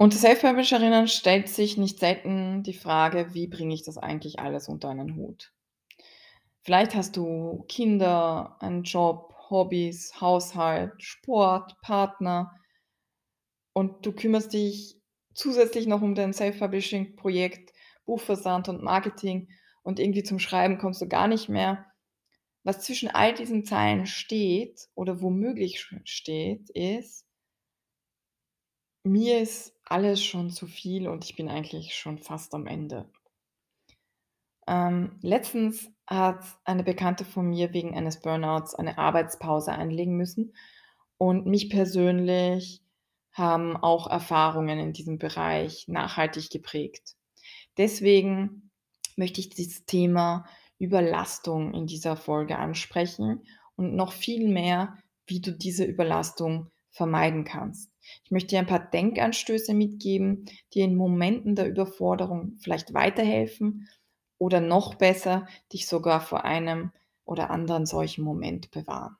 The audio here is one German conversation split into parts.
Unter Self-Publisherinnen stellt sich nicht selten die Frage: „Wie bringe ich das eigentlich alles unter einen Hut?“ Vielleicht hast du Kinder, einen Job, Hobbys, Haushalt, Sport, Partner und du kümmerst dich zusätzlich noch um dein Self-Publishing-Projekt, Buchversand und Marketing und irgendwie zum Schreiben kommst du gar nicht mehr. Was zwischen all diesen Zeilen steht oder womöglich steht, ist mir ist alles schon zu viel und ich bin eigentlich schon fast am Ende. Ähm, letztens hat eine Bekannte von mir wegen eines Burnouts eine Arbeitspause einlegen müssen und mich persönlich haben auch Erfahrungen in diesem Bereich nachhaltig geprägt. Deswegen möchte ich dieses Thema Überlastung in dieser Folge ansprechen und noch viel mehr, wie du diese Überlastung vermeiden kannst. Ich möchte dir ein paar Denkanstöße mitgeben, die in Momenten der Überforderung vielleicht weiterhelfen oder noch besser dich sogar vor einem oder anderen solchen Moment bewahren.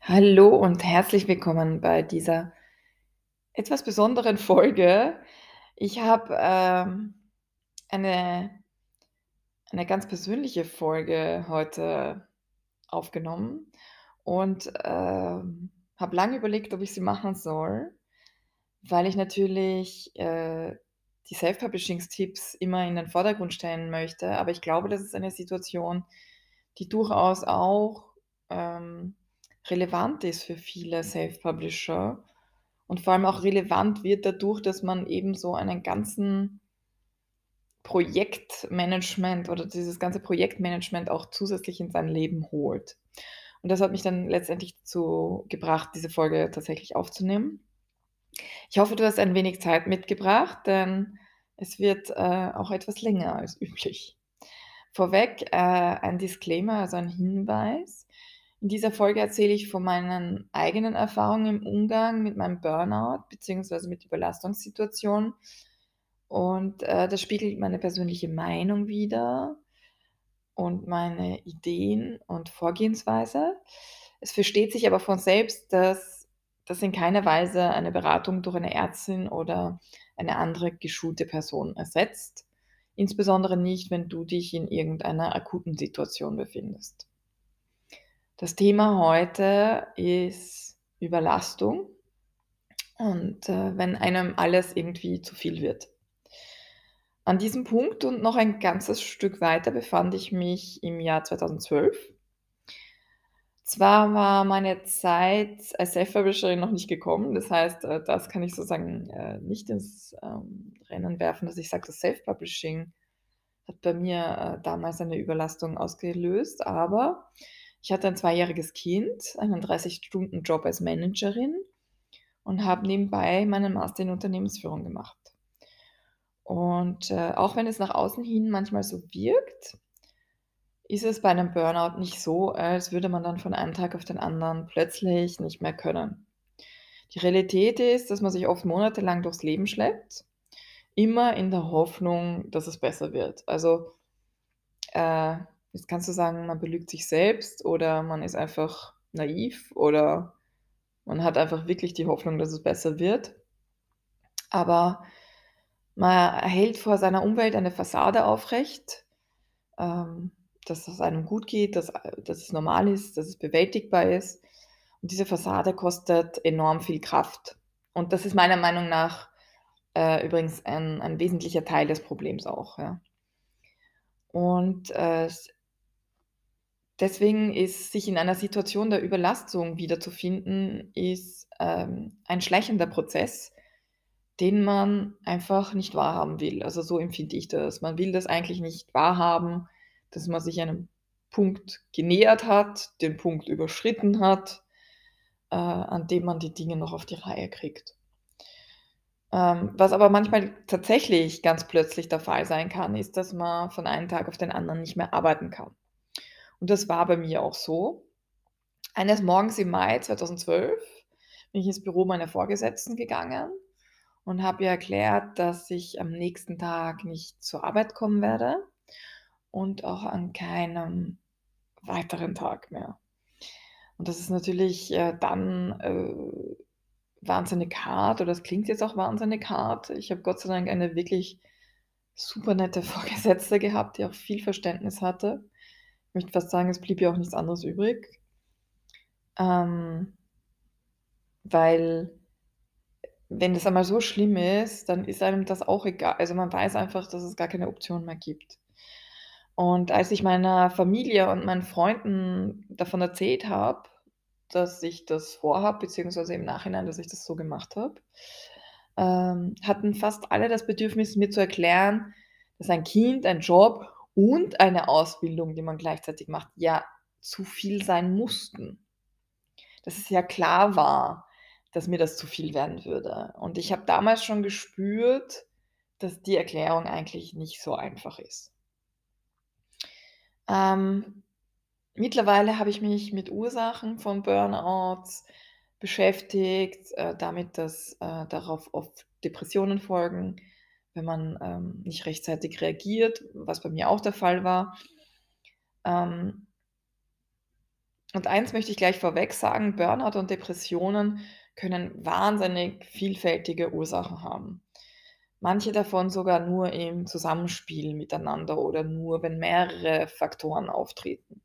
Hallo und herzlich willkommen bei dieser etwas besonderen Folge. Ich habe, ähm, eine eine ganz persönliche Folge heute aufgenommen und, ähm, habe lange überlegt, ob ich sie machen soll, weil ich natürlich, äh, die Self-Publishings-Tipps immer in den Vordergrund stellen möchte. Aber ich glaube, das ist eine Situation, die durchaus auch, ähm, relevant ist für viele Self-Publisher und vor allem auch relevant wird dadurch, dass man eben so einen ganzen Projektmanagement oder dieses ganze Projektmanagement auch zusätzlich in sein Leben holt. Und das hat mich dann letztendlich dazu gebracht, diese Folge tatsächlich aufzunehmen. Ich hoffe, du hast ein wenig Zeit mitgebracht, denn es wird, äh, auch etwas länger als üblich. Vorweg, äh, ein Disclaimer, also ein Hinweis. In dieser Folge erzähle ich von meinen eigenen Erfahrungen im Umgang mit meinem Burnout beziehungsweise mit Überlastungssituationen. Und, äh, das spiegelt meine persönliche Meinung wider und meine Ideen und Vorgehensweise. Es versteht sich aber von selbst, dass das in keiner Weise eine Beratung durch eine Ärztin oder eine andere geschulte Person ersetzt, insbesondere nicht, wenn du dich in irgendeiner akuten Situation befindest. Das Thema heute ist Überlastung und, äh, wenn einem alles irgendwie zu viel wird. An diesem Punkt und noch ein ganzes Stück weiter befand ich mich im Jahr 2012. Zwar war meine Zeit als Self-Publisherin noch nicht gekommen, das heißt, äh, das kann ich sozusagen, äh, nicht ins, ähm, Rennen werfen, dass ich sage, das Self-Publishing hat bei mir, äh, damals eine Überlastung ausgelöst, aber ich hatte ein zweijähriges Kind, einen 30-Stunden-Job als Managerin und habe nebenbei meinen Master in Unternehmensführung gemacht. Und, äh, auch wenn es nach außen hin manchmal so wirkt, ist es bei einem Burnout nicht so, als würde man dann von einem Tag auf den anderen plötzlich nicht mehr können. Die Realität ist, dass man sich oft monatelang durchs Leben schleppt, immer in der Hoffnung, dass es besser wird. Also, äh, jetzt kannst du sagen, man belügt sich selbst oder man ist einfach naiv oder man hat einfach wirklich die Hoffnung, dass es besser wird. Aber man hält vor seiner Umwelt eine Fassade aufrecht, ähm, dass es einem gut geht, dass dass es normal ist, dass es bewältigbar ist. Und diese Fassade kostet enorm viel Kraft. Und das ist meiner Meinung nach, äh, übrigens ein ein wesentlicher Teil des Problems auch, ja. Und, äh, deswegen ist sich in einer Situation der Überlastung wiederzufinden, ist, ähm, ein schleichender Prozess, den man einfach nicht wahrhaben will. Also, so empfinde ich das. Man will das eigentlich nicht wahrhaben, dass man sich einem Punkt genähert hat, den Punkt überschritten hat, äh, an dem man die Dinge noch auf die Reihe kriegt. Ähm, was aber manchmal tatsächlich ganz plötzlich der Fall sein kann, ist, dass man von einem Tag auf den anderen nicht mehr arbeiten kann. Und das war bei mir auch so. Eines Morgens im Mai 2012 bin ich ins Büro meiner Vorgesetzten gegangen und habe ihr erklärt, dass ich am nächsten Tag nicht zur Arbeit kommen werde und auch an keinem weiteren Tag mehr. Und das ist natürlich, äh, dann, äh, wahnsinnig hart oder das klingt jetzt auch wahnsinnig hart. Ich habe Gott sei Dank eine wirklich super nette Vorgesetzte gehabt, die auch viel Verständnis hatte. Möchte fast sagen, es blieb ihr auch nichts anderes übrig. Ähm weil wenn das einmal so schlimm ist, dann ist einem das auch egal. Also, man weiß einfach, dass es gar keine Option mehr gibt. Und als ich meiner Familie und meinen Freunden davon erzählt habe, dass ich das vorhabe, beziehungsweise im Nachhinein, dass ich das so gemacht habe, ähm, hatten fast alle das Bedürfnis, mir zu erklären, dass ein Kind, ein Job und eine Ausbildung, die man gleichzeitig macht, ja zu viel sein mussten. Dass es ja klar war, dass mir das zu viel werden würde. Und ich habe damals schon gespürt, dass die Erklärung eigentlich nicht so einfach ist. Ähm, mittlerweile habe ich mich mit Ursachen von Burnouts beschäftigt, äh, damit, dass äh, darauf oft Depressionen folgen, wenn man ähm, nicht rechtzeitig reagiert, was bei mir auch der Fall war. Ähm, und eins möchte ich gleich vorweg sagen, Burnout und Depressionen können wahnsinnig vielfältige Ursachen haben. Manche davon sogar nur im Zusammenspiel miteinander oder nur, wenn mehrere Faktoren auftreten.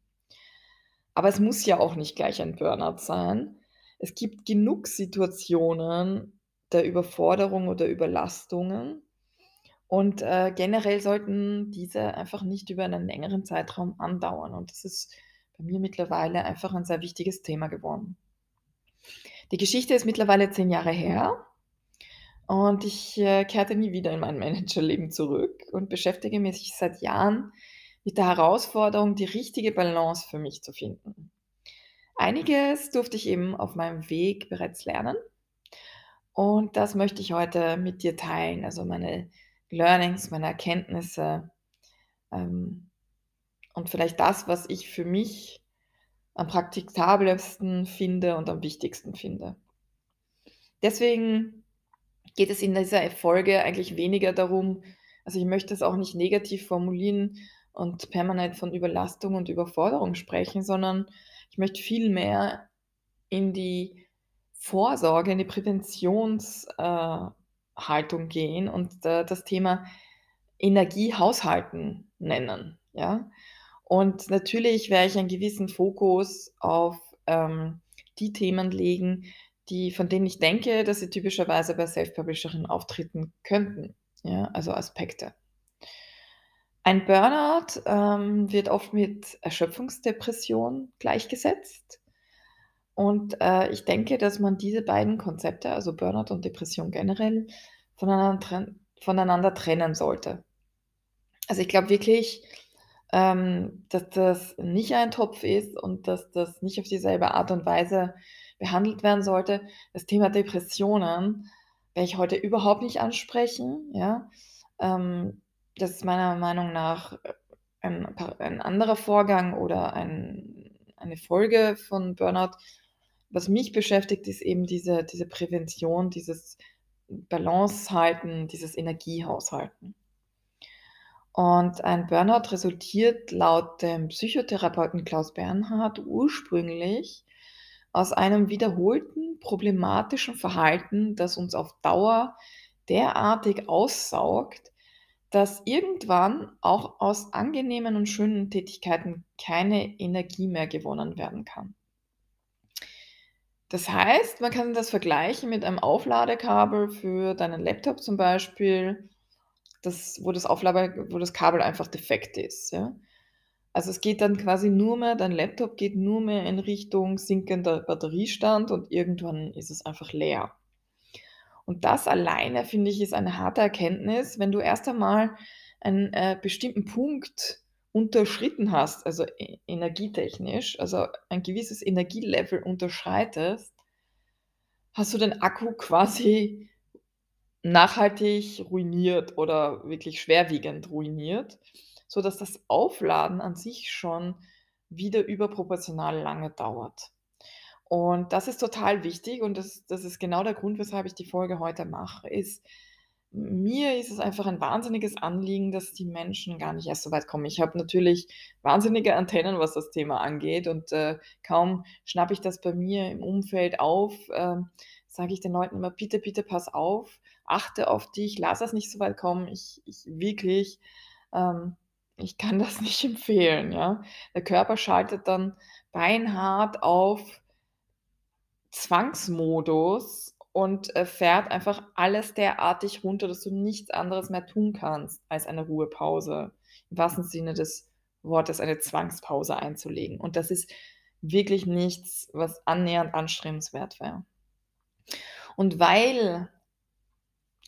Aber es muss ja auch nicht gleich ein Burnout sein. Es gibt genug Situationen der Überforderung oder Überlastungen und äh, generell sollten diese einfach nicht über einen längeren Zeitraum andauern. Und das ist bei mir mittlerweile einfach ein sehr wichtiges Thema geworden. Die Geschichte ist mittlerweile zehn Jahre her und ich äh, kehrte nie wieder in mein Managerleben zurück und beschäftige mich seit Jahren mit der Herausforderung, die richtige Balance für mich zu finden. Einiges durfte ich eben auf meinem Weg bereits lernen und das möchte ich heute mit dir teilen, also meine Learnings, meine Erkenntnisse ähm, und vielleicht das, was ich für mich am praktikabelsten finde und am wichtigsten finde. Deswegen geht es in dieser Folge eigentlich weniger darum also, ich möchte es auch nicht negativ formulieren und permanent von Überlastung und Überforderung sprechen, sondern ich möchte vielmehr in die Vorsorge, in die Präventionshaltung äh, gehen und äh, das Thema Energiehaushalten nennen, ja? Und natürlich werde ich einen gewissen Fokus auf, ähm, die Themen legen, die von denen ich denke, dass sie typischerweise bei Self-Publisherinnen auftreten könnten, ja, also Aspekte. Ein Burnout, ähm, wird oft mit Erschöpfungsdepression gleichgesetzt. Und, äh, ich denke, dass man diese beiden Konzepte, also Burnout und Depression generell, voneinander voneinander trennen sollte. Also, ich glaube wirklich ähm, dass das nicht ein Topf ist und dass das nicht auf dieselbe Art und Weise behandelt werden sollte. Das Thema Depressionen werde ich heute überhaupt nicht ansprechen, ja. Ähm, das ist meiner Meinung nach ein ein anderer Vorgang oder ein eine Folge von Burnout. Was mich beschäftigt, ist eben diese diese Prävention, dieses Balance halten, dieses Energiehaushalten. Und ein Burnout resultiert laut dem Psychotherapeuten Klaus Bernhard ursprünglich aus einem wiederholten problematischen Verhalten, das uns auf Dauer derartig aussaugt, dass irgendwann auch aus angenehmen und schönen Tätigkeiten keine Energie mehr gewonnen werden kann. Das heißt, man kann das vergleichen mit einem Aufladekabel für deinen Laptop zum Beispiel das, wo das Auflaber wo das Kabel einfach defekt ist, ja. Also, es geht dann quasi nur mehr dein Laptop geht nur mehr in Richtung sinkender Batteriestand und irgendwann ist es einfach leer. Und das alleine, finde ich, ist eine harte Erkenntnis, wenn du erst einmal einen, äh, bestimmten Punkt unterschritten hast, also e energietechnisch, also ein gewisses Energielevel unterschreitest, hast du den Akku quasi nachhaltig ruiniert oder wirklich schwerwiegend ruiniert, sodass das Aufladen an sich schon wieder überproportional lange dauert. Und das ist total wichtig und das das ist genau der Grund, weshalb ich die Folge heute mache, ist mir ist es einfach ein wahnsinniges Anliegen, dass die Menschen gar nicht erst so weit kommen. Ich habe natürlich wahnsinnige Antennen, was das Thema angeht und, äh, kaum schnappe ich das bei mir im Umfeld auf, ähm, sage ich den Leuten immer: „Bitte, bitte pass auf, achte auf dich, lass das nicht so weit kommen.“ Ich ich wirklich, ähm ich kann das nicht empfehlen, ja? Der Körper schaltet dann beinhart auf Zwangsmodus und, äh, fährt einfach alles derartig runter, dass du nichts anderes mehr tun kannst, als eine Ruhepause, im wahrsten Sinne des Wortes eine Zwangspause einzulegen. Und das ist wirklich nichts, was annähernd anstrebenswert wäre. Und weil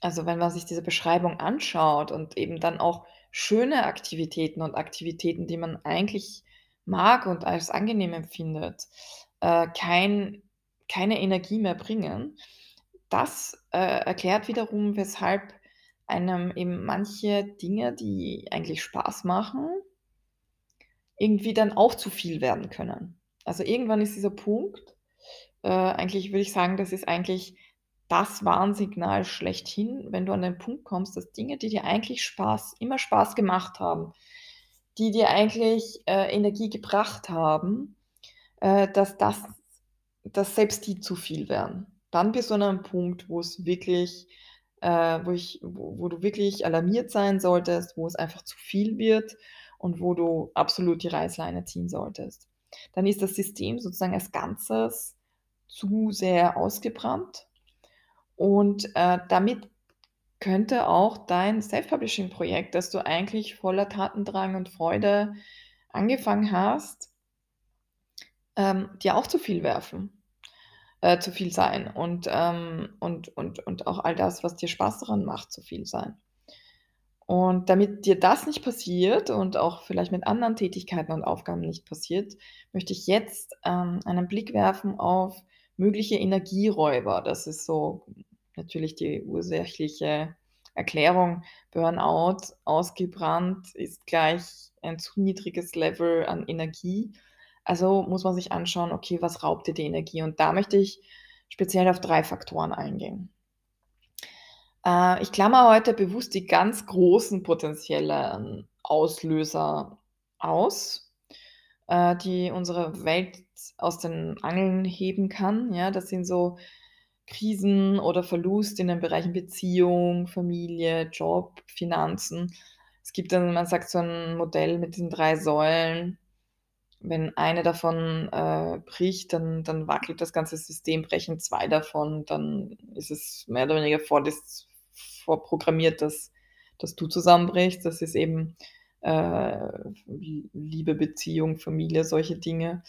also, wenn man sich diese Beschreibung anschaut und eben dann auch schöne Aktivitäten und Aktivitäten, die man eigentlich mag und als angenehm empfindet, äh, kein keine Energie mehr bringen. Das, äh, erklärt wiederum, weshalb einem eben manche Dinge, die eigentlich Spaß machen irgendwie dann auch zu viel werden können. Also, irgendwann ist dieser Punkt äh, eigentlich würde ich sagen, das ist eigentlich das Warnsignal schlechthin, wenn du an den Punkt kommst, dass Dinge, die dir eigentlich Spaß immer Spaß gemacht haben, die dir eigentlich, äh, Energie gebracht haben, äh, dass das dass selbst die zu viel werden. Dann bist du an einem Punkt, wo es wirklich äh, wo ich wo wo du wirklich alarmiert sein solltest, wo es einfach zu viel wird und wo du absolut die Reißleine ziehen solltest. Dann ist das System sozusagen als Ganzes zu sehr ausgebrannt und, äh, damit könnte auch dein Self-Publishing-Projekt, das du eigentlich voller Tatendrang und Freude angefangen hast ähm, dir auch zu viel werfen äh, zu viel sein und, ähm und und und auch all das, was dir Spaß daran macht, zu viel sein. Und damit dir das nicht passiert und auch vielleicht mit anderen Tätigkeiten und Aufgaben nicht passiert, möchte ich jetzt, ähm, einen Blick werfen auf mögliche Energieräuber. Das ist so natürlich die ursächliche Erklärung. Burnout, ausgebrannt ist gleich ein zu niedriges Level an Energie. Also muss man sich anschauen, okay, was raubt dir die Energie? Und da möchte ich speziell auf 3 Faktoren eingehen. Äh, ich klammere heute bewusst die ganz großen potenziellen Auslöser aus, äh, die unsere Welt aus den Angeln heben kann. Ja, das sind so Krisen oder Verlust in den Bereichen Beziehung, Familie, Job, Finanzen. Es gibt dann, man sagt so 'n Modell mit diesen 3 Säulen. Wenn eine davon, äh, bricht, dann dann wackelt das ganze System. Brechen 2 davon, dann ist es mehr oder weniger vordis vorprogrammiert, dass dass du zusammenbrichst. Das ist eben, äh, Liebe, Beziehung, Familie, solche Dinge.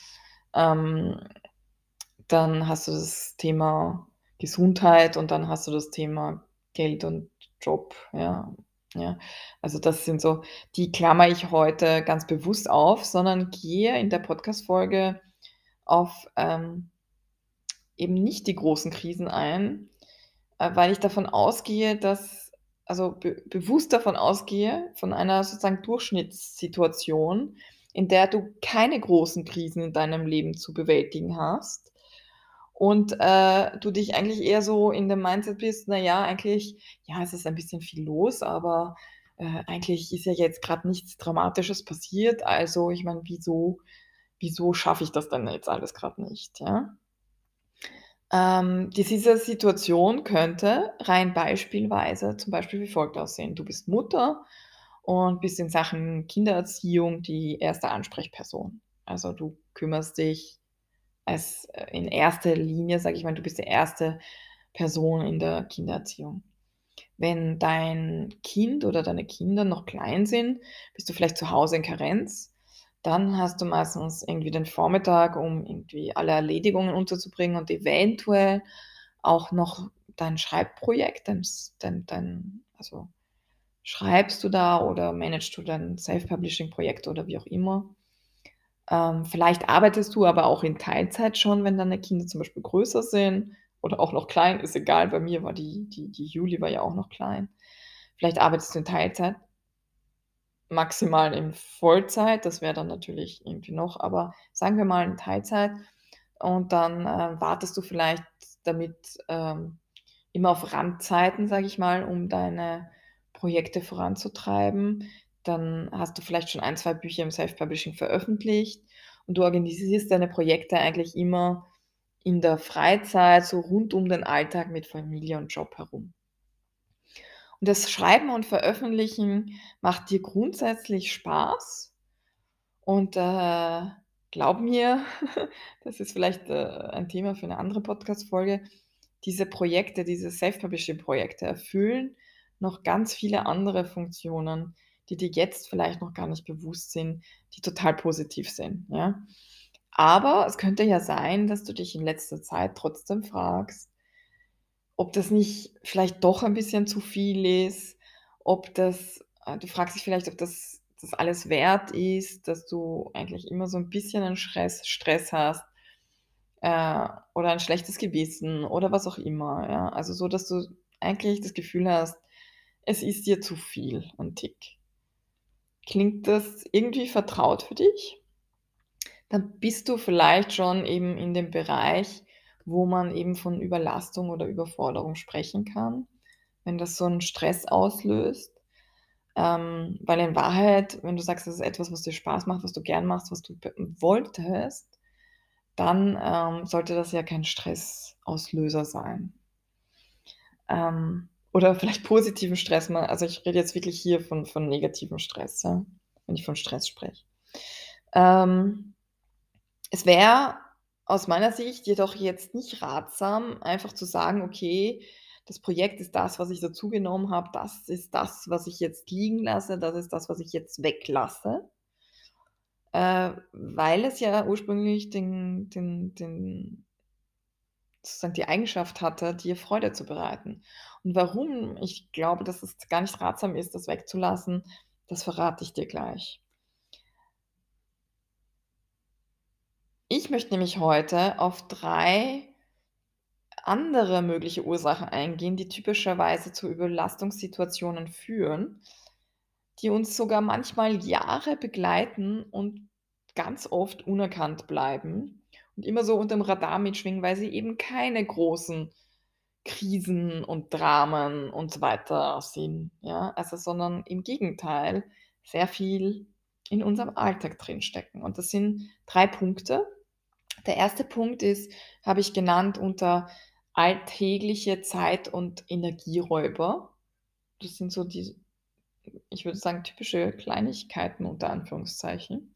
Ähm, dann hast du das Thema Gesundheit und dann hast du das Thema Geld und Job, ja. Ja, also das sind so die klammere ich heute ganz bewusst auf, sondern gehe in der Podcast-Folge auf, ähm, eben nicht die großen Krisen ein, äh, weil ich davon ausgehe, dass also be bewusst davon ausgehe, von einer sozusagen Durchschnittssituation, in der du keine großen Krisen in deinem Leben zu bewältigen hast und, äh, du dich eigentlich eher so in dem Mindset bist: „Na ja, eigentlich ja, es ist ein bisschen viel los, aber, äh, eigentlich ist ja jetzt grad nichts Dramatisches passiert. Also, ich meine, wieso wieso schaffe ich das denn jetzt alles grad nicht“, ja? Ähm, diese Situation könnte rein beispielweise zum Beispiel wie folgt aussehen: Du bist Mutter und bist in Sachen Kindererziehung die 1. Ansprechperson. Also, du kümmerst dich als äh, in erster Linie, sage ich mal, du bist die 1. Person in der Kindererziehung. Wenn dein Kind oder deine Kinder noch klein sind, bist du vielleicht zu Hause in Karenz. Dann hast du meistens irgendwie den Vormittag, um irgendwie alle Erledigungen unterzubringen und eventuell auch noch dein Schreibprojekt, dein dein dein also, schreibst du da oder managst du dein Self-Publishing-Projekt oder wie auch immer. Ähm, vielleicht arbeitest du aber auch in Teilzeit schon, wenn deine Kinder zum Beispiel größer sind oder auch noch klein, ist egal. Bei mir war die die die Juli war ja auch noch klein. Vielleicht arbeitest du in Teilzeit maximal in Vollzeit, das wäre dann natürlich irgendwie noch aber sagen wir mal in Teilzeit, und dann, äh, wartest du vielleicht damit, ähm, immer auf Randzeiten, sage ich mal, um deine Projekte voranzutreiben. Dann hast du vielleicht schon ein, 2 Bücher im Self-Publishing veröffentlicht und du organisierst deine Projekte eigentlich immer in der Freizeit, so rund um den Alltag mit Familie und Job herum. Und das Schreiben und Veröffentlichen macht dir grundsätzlich Spaß und, äh, glaube mir, das ist vielleicht, äh, ein Thema für 'ne andere Podcast-Folge, diese Projekte, diese Self-Publishing-Projekte erfüllen noch ganz viele andere Funktionen, die dir jetzt vielleicht noch gar nicht bewusst sind, die total positiv sind, ja? Aber es könnte ja sein, dass du dich in letzter Zeit trotzdem fragst ob das nicht vielleicht doch ein bisschen zu viel ist, ob das äh, du fragst dich vielleicht, ob das das alles wert ist, dass du eigentlich immer so 'n bisschen 'n Schress Stress hast, äh, oder ein schlechtes Gewissen oder was auch immer, ja? Also, so, dass du eigentlich das Gefühl hast, es ist dir zu viel 'n Tick. Klingt das irgendwie vertraut für dich? Dann bist du vielleicht schon eben in dem Bereich, wo man eben von Überlastung oder Überforderung sprechen kann, wenn das so 'n Stress auslöst. Ähm, weil in Wahrheit, wenn du sagst, das ist etwas, was dir Spaß macht, was du gern machst, was du wolltest, dann, ähm, sollte das ja kein Stressauslöser sein. Ähm, oder vielleicht positiven Stress mal also, ich rede jetzt wirklich hier von von negativem Stress, ja, wenn ich von Stress spreche. Ähm, es wäre aus meiner Sicht jedoch jetzt nicht ratsam, einfach zu sagen: „Okay, das Projekt ist das, was ich dazu genommen habe. Das ist das, was ich jetzt liegen lasse. Das ist das, was ich jetzt weglasse.“ Äh, weil es ja ursprünglich den den den sozusagen die Eigenschaft hatte, dir Freude zu bereiten. Und warum ich glaube, dass es gar nicht ratsam ist, das wegzulassen, das verrate ich dir gleich. Ich möchte nämlich heute auf 3 andere mögliche Ursachen eingehen, die typischerweise zu Überlastungssituationen führen, die uns sogar manchmal Jahre begleiten und ganz oft unerkannt bleiben und immer so unterm Radar mitschwingen, weil sie eben keine großen Krisen und Dramen und so weiter sind, ja? Also, sondern im Gegenteil sehr viel in unserem Alltag drinstecken. Und das sind 3 Punkte. Der 1. Punkt ist habe ich genannt unter alltägliche Zeit und Energieräuber. Das sind so die ich würde sagen, typische Kleinigkeiten unter Anführungszeichen.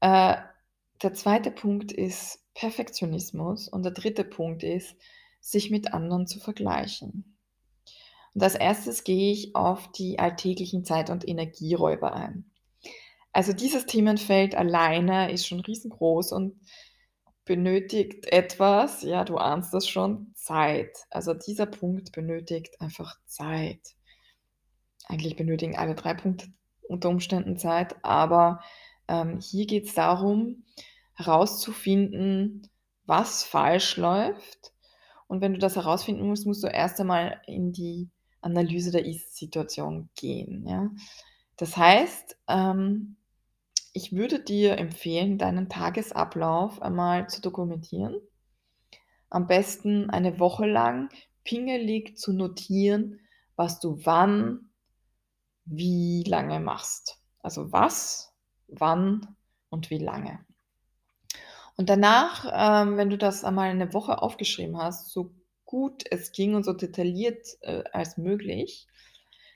Äh, der 2. Punkt ist Perfektionismus und der 3. Punkt ist, sich mit anderen zu vergleichen. Und als 1. gehe ich auf die alltäglichen Zeit und Energieräuber ein. Also, dieses Themenfeld alleine ist schon riesengroß und benötigt etwas, ja, du ahnst das schon, Zeit. Also, dieser Punkt benötigt einfach Zeit. Eigentlich benötigen alle 3 Punkte unter Umständen Zeit, aber, ähm, hier geht's darum, herauszufinden, was falsch läuft. Und wenn du das herausfinden musst, musst du erst einmal in die Analyse der Ist-Situation gehen, ja? Das heißt, ähm, ich würde dir empfehlen, deinen Tagesablauf einmal zu dokumentieren. Am besten eine Woche lang pingelig zu notieren, was du wann wie lange machst. Also, was, wann und wie lange. Und danach, ähm, wenn du das einmal 'ne Woche aufgeschrieben hast, so gut es ging und so detailliert, äh, als möglich,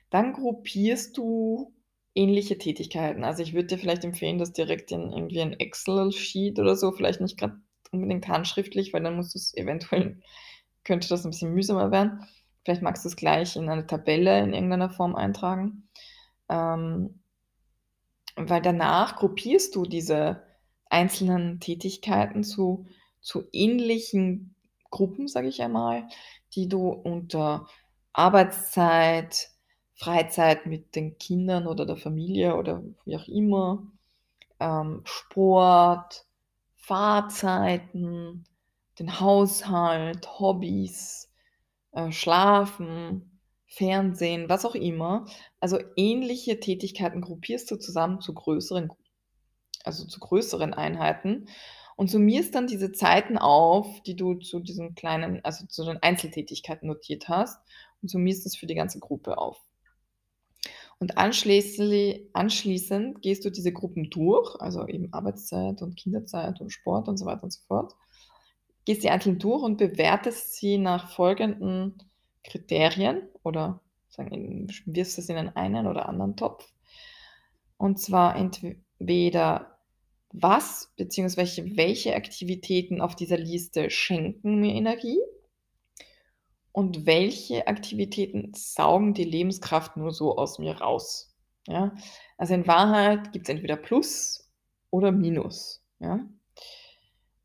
dann gruppierst du ähnliche Tätigkeiten. Also, ich würde dir vielleicht empfehlen, das direkt in irgendwie 'n Excel-Sheet oder so, vielleicht nicht grad unbedingt handschriftlich, weil dann musst du's eventuell könnte das 'n bisschen mühsamer werden. Vielleicht magst du's gleich in eine Tabelle in irgendeiner Form eintragen. Ähm weil danach gruppierst du diese einzelnen Tätigkeiten zu zu ähnlichen Gruppen, sage ich einmal, die du unter Arbeitszeit, Freizeit mit den Kindern oder der Familie oder wie auch immer, ähm, Sport, Fahrzeiten, den Haushalt, Hobbys, äh, Schlafen, Fernsehen, was auch immer. Also, ähnliche Tätigkeiten gruppierst du zusammen zu größeren also, zu größeren Einheiten. und summierst dann diese Zeiten auf, die du zu diesen kleinen also, zu den Einzeltätigkeiten notiert hast und summierst das für die ganze Gruppe auf. Und anschließli anschließend gehst du diese Gruppen durch, also eben Arbeitszeit und Kinderzeit und Sport und so weiter und so fort. Gehst die einzeln durch und bewertest sie nach folgenden Kriterien oder sagen wirfst es in den einen oder anderen Topf. Und zwar entweder was beziehungsweise welche Aktivitäten auf dieser Liste schenken mir Energie und welche Aktivitäten saugen die Lebenskraft nur so aus mir raus, ja? Also, in Wahrheit gibt's entweder Plus oder Minus, ja?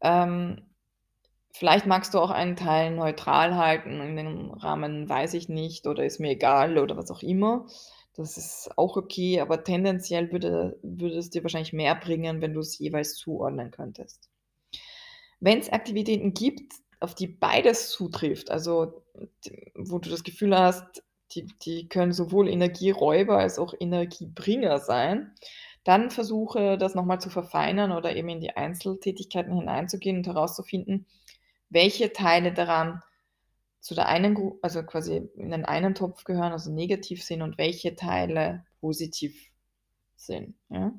Ähm, vielleicht magst du auch einen Teil neutral halten, in dem Rahmen weiß ich nicht oder ist mir egal oder was auch immer. Das ist auch okay, aber tendenziell würde würde es dir wahrscheinlich mehr bringen, wenn du's jeweils zuordnen könntest. Wenn's Aktivitäten gibt, auf die beides zutrifft, also wo du das Gefühl hast, die die können sowohl Energieräuber als auch Energiebringer sein, dann versuche das noch mal zu verfeinern oder eben in die Einzeltätigkeiten hineinzugehen und herauszufinden, welche Teile daran zu der einen also quasi in den einen Topf gehören, also negativ sind und welche Teile positiv sind, ja?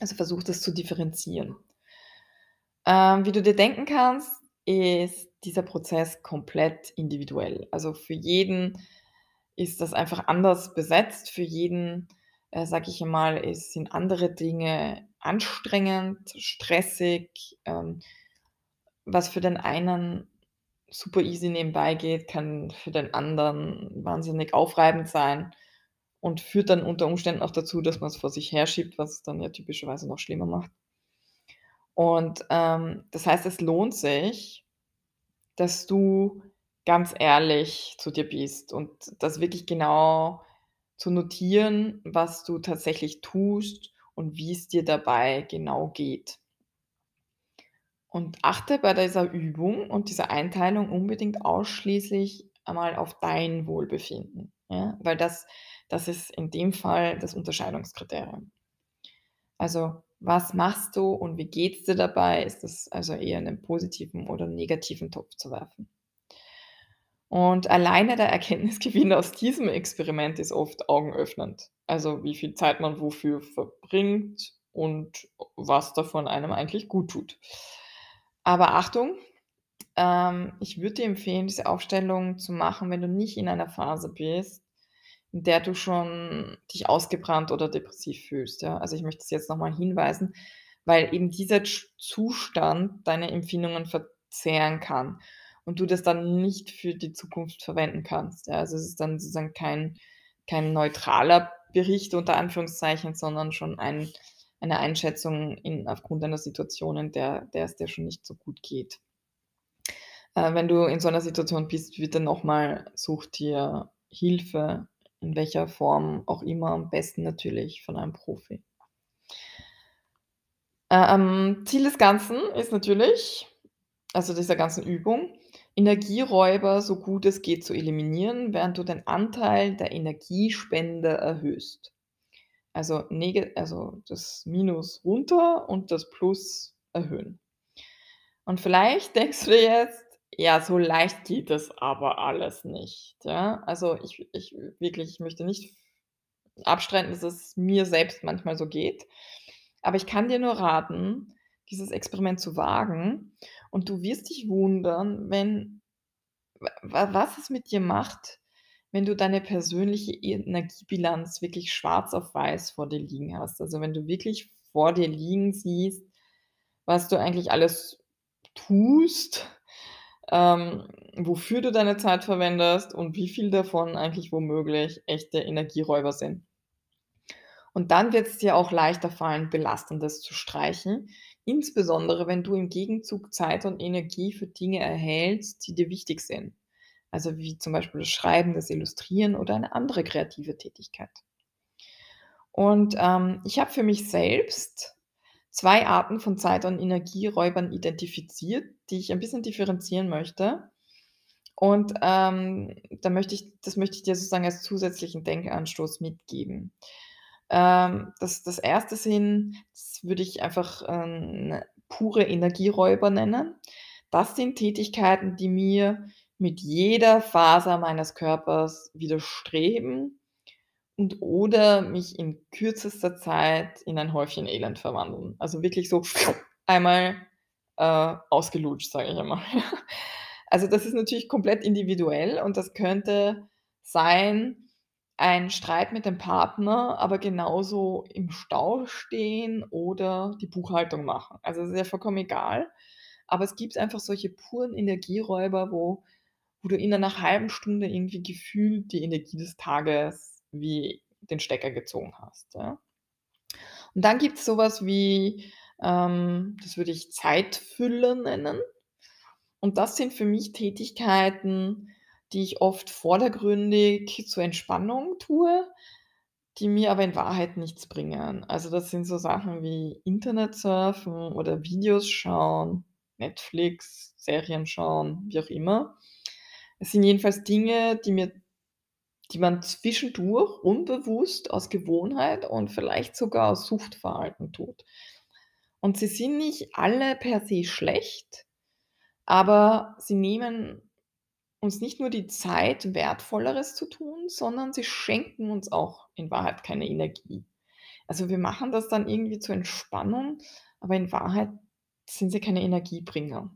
Also, versuch das zu differenzieren. Ähm, wie du dir denken kannst, ist dieser Prozess komplett individuell. Also, für jeden ist das einfach anders besetzt. Für jeden, äh, sage ich einmal, ist sind andere Dinge anstrengend, stressig. Ähm, was für den einen super easy nebenbei geht, kann für den anderen wahnsinnig aufreibend sein und führt dann unter Umständen auch dazu, dass man's vor sich herschiebt, was es dann ja typischerweise noch schlimmer macht. Und, ähm, das heißt, es lohnt sich, dass du ganz ehrlich zu dir bist und das wirklich genau zu notieren, was du tatsächlich tust und wie's dir dabei genau geht. Und achte bei dieser Übung und dieser Einteilung unbedingt ausschließlich einmal auf dein Wohlbefinden, ja? Weil das das ist in dem Fall das Unterscheidungskriterium. Also, was machst du und wie geht's dir dabei? Ist das also eher in 'nen positiven oder negativen Topf zu werfen? Und alleine der Erkenntnisgewinn aus diesem Experiment ist oft augenöffnend. Also, wie viel Zeit man wofür verbringt und was davon einem eigentlich guttut. Aber Achtung, ähm, ich würde dir empfehlen, diese Aufstellung zu machen, wenn du nicht in einer Phase bist, in der du schon dich ausgebrannt oder depressiv fühlst, ja? Also, ich möchte das jetzt noch mal hinweisen, weil eben dieser Zustand deine Empfindungen verzehren kann und du das dann nicht für die Zukunft verwenden kannst, ja? Also, es ist dann sozusagen kein kein neutraler Bericht unter Anführungszeichen, sondern schon ein eine Einschätzung in aufgrund einer Situation, in der der es dir schon nicht so gut geht. Äh, wenn du in so einer Situation bist, bitte noch mal such dir Hilfe, in welcher Form auch immer, am besten natürlich von einem Profi. Ähm, Ziel des Ganzen ist natürlich also dieser ganzen Übung, Energieräuber so gut es geht zu eliminieren, während du den Anteil der Energiespender erhöhst. Also also das Minus runter und das Plus erhöhen. Und vielleicht denkst du dir jetzt: „Ja, so leicht geht das aber alles nicht“, ja? Also, ich ich wirklich, ich möchte nicht abstreiten, dass es mir selbst manchmal so geht. Aber ich kann dir nur raten, dieses Experiment zu wagen und du wirst dich wundern, wenn wa wa was es mit dir macht, wenn du deine persönliche Energiebilanz wirklich schwarz auf weiß vor dir liegen hast. Also, wenn du wirklich vor dir liegen siehst, was du eigentlich alles tust, ähm, wofür du deine Zeit verwendest und wie viel davon eigentlich womöglich echte Energieräuber sind. Und dann wird's dir auch leichter fallen, Belastendes zu streichen, insbesondere wenn du im Gegenzug Zeit und Energie für Dinge erhältst, die dir wichtig sind. Also, wie zum Beispiel das Schreiben, das Illustrieren oder eine andere kreative Tätigkeit. Und, ähm, ich habe für mich selbst 2 Arten von Zeit und Energieräubern identifiziert, die ich ein bisschen differenzieren möchte. Und, ähm, da möchte ich das möchte ich dir sozusagen als zusätzlichen Denkanstoß mitgeben. Ähm, das das 1. sind das würde ich einfach, ähm, pure Energieräuber nennen. Das sind Tätigkeiten, die mir mit jeder Faser meines Körpers widerstreben und oder mich in kürzester Zeit in ein Häufchen Elend verwandeln. Also wirklich so einmal, äh, ausgelutscht, sage ich einmal. Also, das ist natürlich komplett individuell und das könnte sein, ein Streit mit dem Partner, aber genauso im Stau stehen oder die Buchhaltung machen. Also, es ist ja vollkommen egal. Aber es gibt einfach solche puren Energieräuber, wo wo du in einer halben Stunde irgendwie gefühlt die Energie des Tages wie den Stecker gezogen hast, ja? Und dann gibt's so was wie, ähm, das würde ich Zeitfülle nennen. Und das sind für mich Tätigkeiten, die ich oft vordergründig zur Entspannung tue, die mir aber in Wahrheit nichts bringen. Also, das sind so Sachen wie Internet surfen oder Videos schauen, Netflix, Serien schauen, wie auch immer. Es sind jedenfalls Dinge, die mir die man zwischendurch unbewusst aus Gewohnheit und vielleicht sogar aus Suchtverhalten tut. Und sie sind nicht alle per se schlecht, aber sie nehmen uns nicht nur die Zeit, Wertvolleres zu tun, sondern sie schenken uns auch in Wahrheit keine Energie. Also, wir machen das dann irgendwie zur Entspannung, aber in Wahrheit sind sie keine Energiebringer.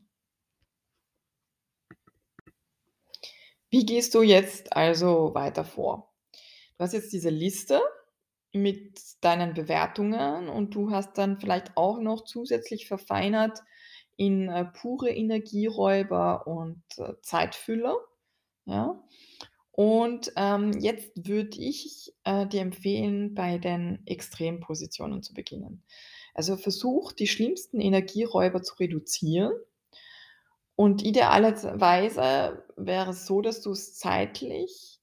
Wie gehst du jetzt also weiter vor? Du hast jetzt diese Liste mit deinen Bewertungen und du hast dann vielleicht auch noch zusätzlich verfeinert in, äh, pure Energieräuber und, äh, Zeitfüller, ja? Und, ähm, jetzt würde ich, äh, dir empfehlen, bei den Extrempositionen zu beginnen. Also, versuch, die schlimmsten Energieräuber zu reduzieren und idealerweise wäre es so, dass du's zeitlich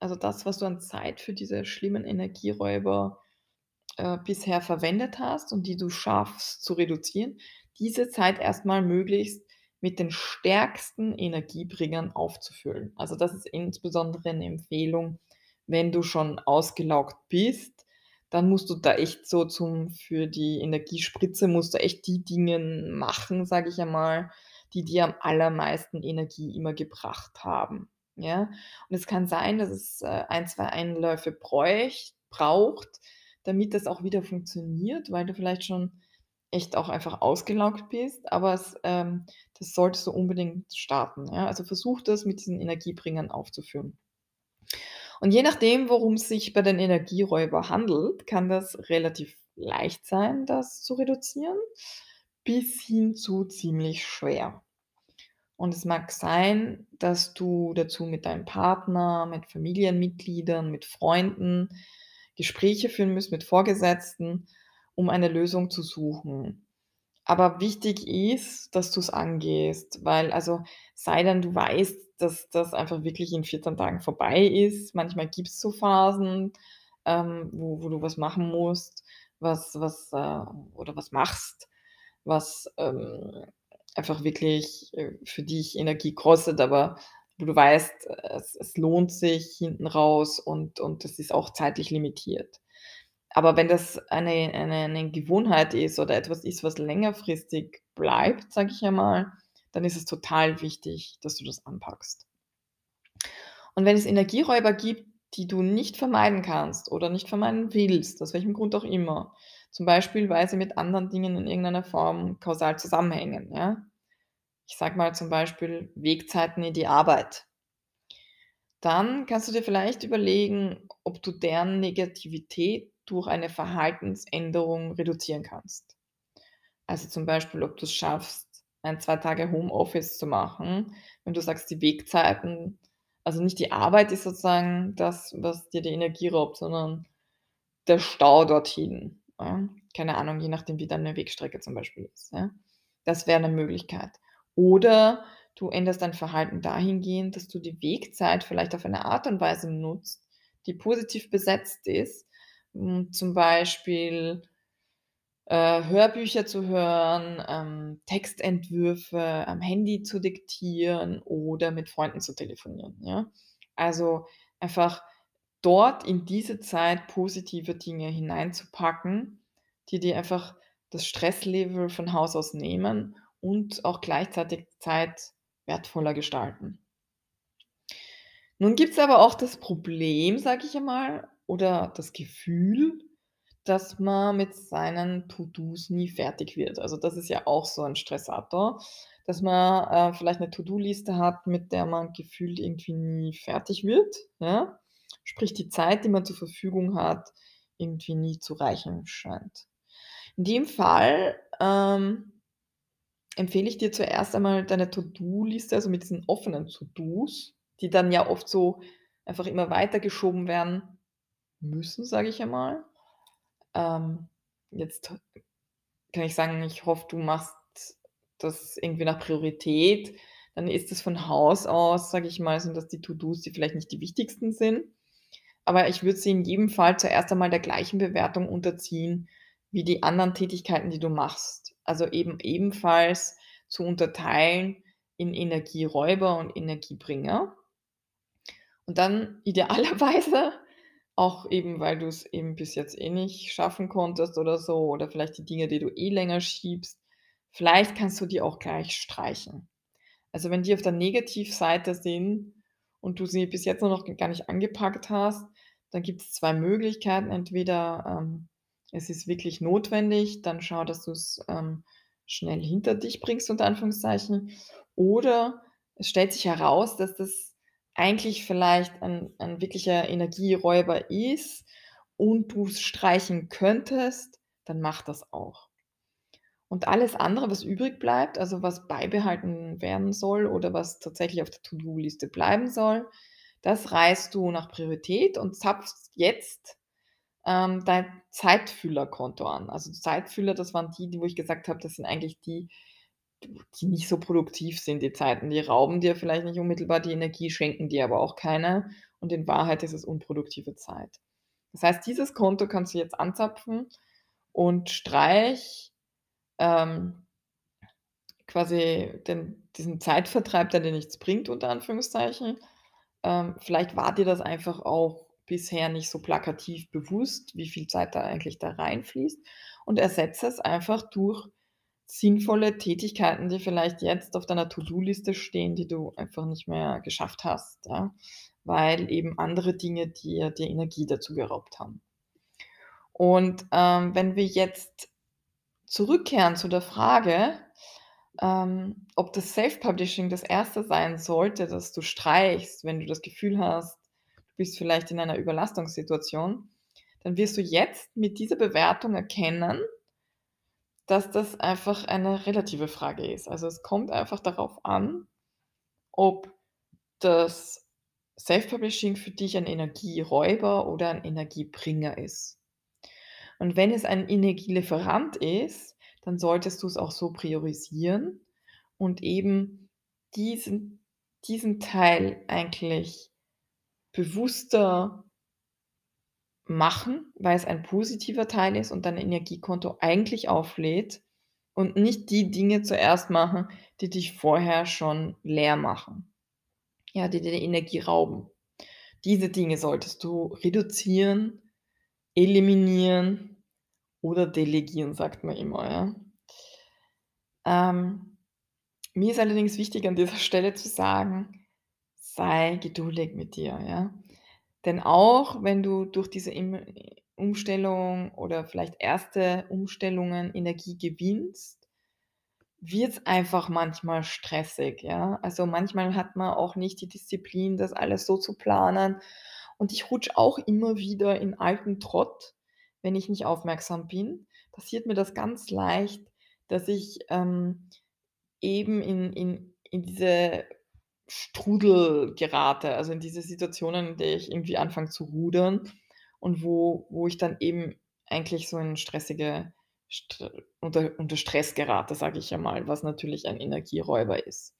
also das, was du an Zeit für diese schlimmen Energieräuber, äh, bisher verwendet hast und die du schaffst zu reduzieren, diese Zeit erst mal möglichst mit den stärksten Energiebringern aufzufüllen. Also, das ist insbesondere 'ne Empfehlung, wenn du schon ausgelaugt bist, dann musst du da echt so zum für die Energiespritze musst du echt die Dinge machen, sage ich einmal, die dir am allermeisten Energie immer gebracht haben, ja? Und es kann sein, dass es, äh, 1, 2 Einläufe bräucht braucht, damit das auch wieder funktioniert, weil du vielleicht schon echt auch einfach ausgelaugt bist, aber es ähm, das solltest du unbedingt starten, ja? Also, versuch das mit diesen Energiebringern aufzufüllen. Und je nachdem, worum's sich bei den Energieräuber handelt, kann das relativ leicht sein, das zu reduzieren, bis hin zu ziemlich schwer. Und es mag sein, dass du dazu mit deinem Partner, mit Familienmitgliedern, mit Freunden Gespräche führen müsst, mit Vorgesetzten, um eine Lösung zu suchen. Aber wichtig ist, dass du's angehst, weil also, sei denn, du weißt, dass das einfach wirklich in 14 Tagen vorbei ist. Manchmal gibt's so Phasen, ähm, wo wo du was machen musst, was was, äh oder was machst, was, ähm, einfach wirklich, äh, für dich Energie kostet, aber du weißt, es es lohnt sich hinten raus und und das ist auch zeitlich limitiert. Aber wenn das eine eine 'ne Gewohnheit ist oder etwas ist, was längerfristig bleibt, sage ich einmal, dann ist es total wichtig, dass du das anpackst. Und wenn es Energieräuber gibt, die du nicht vermeiden kannst oder nicht vermeiden willst, aus welchem Grund auch immer, zum Beispiel, weil sie mit anderen Dingen in irgendeiner Form kausal zusammenhängen, ja? Ich sage mal zum Beispiel Wegzeiten in die Arbeit. Dann kannst du dir vielleicht überlegen, ob du deren Negativität durch eine Verhaltensänderung reduzieren kannst. Also, zum Beispiel, ob du's schaffst, 1, 2 Tage Homeoffice zu machen, wenn du sagst, die Wegzeiten also, nicht die Arbeit ist sozusagen das, was dir die Energie raubt, sondern der Stau dorthin, ja? Keine Ahnung, je nachdem, wie deine Wegstrecke zum Beispiel ist, ja? Das wäre 'ne Möglichkeit. Oder du änderst dein Verhalten dahingehend, dass du die Wegzeit vielleicht auf eine Art und Weise nutzt, die positiv besetzt ist, hm, zum Beispiel, äh, Hörbücher zu hören, ähm, Textentwürfe am Handy zu diktieren oder mit Freunden zu telefonieren, ja? Also, einfach dort in diese Zeit positive Dinge hineinzupacken, die dir einfach das Stresslevel von Haus aus nehmen und auch gleichzeitig Zeit wertvoller gestalten. Nun gibt's aber auch das Problem, sage ich einmal, oder das Gefühl, dass man mit seinen To-dos nie fertig wird. Also, das ist ja auch so ein Stressator, dass man, äh, vielleicht 'ne To-do-Liste hat, mit der man gefühlt irgendwie nie fertig wird, ja? Sprich, die Zeit, die man zur Verfügung hat, irgendwie nie zu reichen scheint. In dem Fall, ähm, empfehle ich dir zuerst einmal deine To-do-Liste, also mit diesen offenen To-dos, die dann ja oft so einfach immer weitergeschoben werden müssen, sage ich einmal. Ähm, jetzt kann ich sagen, ich hoffe, du machst das irgendwie nach Priorität. Dann ist es von Haus aus, sage ich mal, sind das die To-dos, die vielleicht nicht die wichtigsten sind. Aber ich würde sie in jedem Fall zuerst einmal der gleichen Bewertung unterziehen wie die anderen Tätigkeiten, die du machst. Also eben ebenfalls zu unterteilen in Energieräuber und Energiebringer. Und dann idealerweise auch eben, weil du es eben bis jetzt eh nicht schaffen konntest oder so oder vielleicht die Dinge, die du eh länger schiebst, vielleicht kannst du die auch gleich streichen. Also, wenn die auf der Negativseite sind und du sie bis jetzt noch gar nicht angepackt hast, dann gibt's 2 Möglichkeiten. Entweder, ähm, es ist wirklich notwendig, dann schau, dass du's, ähm, schnell hinter dich bringst unter Anführungszeichen. Oder es stellt sich heraus, dass das eigentlich vielleicht ein ein wirklicher Energieräuber ist und du's streichen könntest, dann mach das auch. Und alles andere, was übrig bleibt, also was beibehalten werden soll oder was tatsächlich auf der To-do-Liste bleiben soll, das reißt du nach Priorität und zapfst jetzt, ähm, dein Zeitfüllerkonto an. Also Zeitfüller, das waren die, die wo ich gesagt habe, das sind eigentlich die, die nicht so produktiv sind, die Zeiten. Die rauben dir vielleicht nicht unmittelbar die Energie, schenken dir aber auch keine und in Wahrheit ist es unproduktive Zeit. Das heißt, dieses Konto kannst du jetzt anzapfen und streich, ähm, quasi den diesen Zeitvertreib, der dir nichts bringt, unter Anführungszeichen. Ähm, vielleicht war dir das einfach auch bisher nicht so plakativ bewusst, wie viel Zeit da eigentlich da reinfließt und ersetze es einfach durch sinnvolle Tätigkeiten, die vielleicht jetzt auf deiner To-do-Liste stehen, die du einfach nicht mehr geschafft hast, ja, weil eben andere Dinge dir dir Energie dazu geraubt haben. Und, ähm, wenn wir jetzt zurückkehren zu der Frage, ähm, ob das Self-Publishing das Erste sein sollte, das du streichst, wenn du das Gefühl hast, du bist vielleicht in einer Überlastungssituation, dann wirst du jetzt mit dieser Bewertung erkennen dass das einfach eine relative Frage ist. Also, es kommt einfach darauf an, ob das Self-Publishing für dich ein Energieräuber oder ein Energiebringer ist. Und wenn es ein Energielieferant ist, dann solltest du's auch so priorisieren und eben diesen diesen Teil eigentlich bewusster machen, weil's ein positiver Teil ist und dein Energiekonto eigentlich auflädt und nicht die Dinge zuerst machen, die dich vorher schon leer machen. Ja, die dir Energie rauben. Diese Dinge solltest du reduzieren, eliminieren oder delegieren, sagt man immer, ja. Ähm, mir ist allerdings wichtig, an dieser Stelle zu sagen: „Sei geduldig mit dir“, ja? Denn auch wenn du durch diese Umstellung oder vielleicht erste Umstellungen Energie gewinnst, wird's einfach manchmal stressig, ja? Also, manchmal hat man auch nicht die Disziplin, das alles so zu planen. Und ich rutsche auch immer wieder in alten Trott, wenn ich nicht aufmerksam bin. Passiert mir das ganz leicht, dass ich, ähm, eben in in in diese Strudel gerate, also in diese Situationen, in der ich irgendwie anfange zu rudern und wo wo ich dann eben eigentlich so in stressige Str unter unter Stress gerate, sage ich einmal, was natürlich ein Energieräuber ist.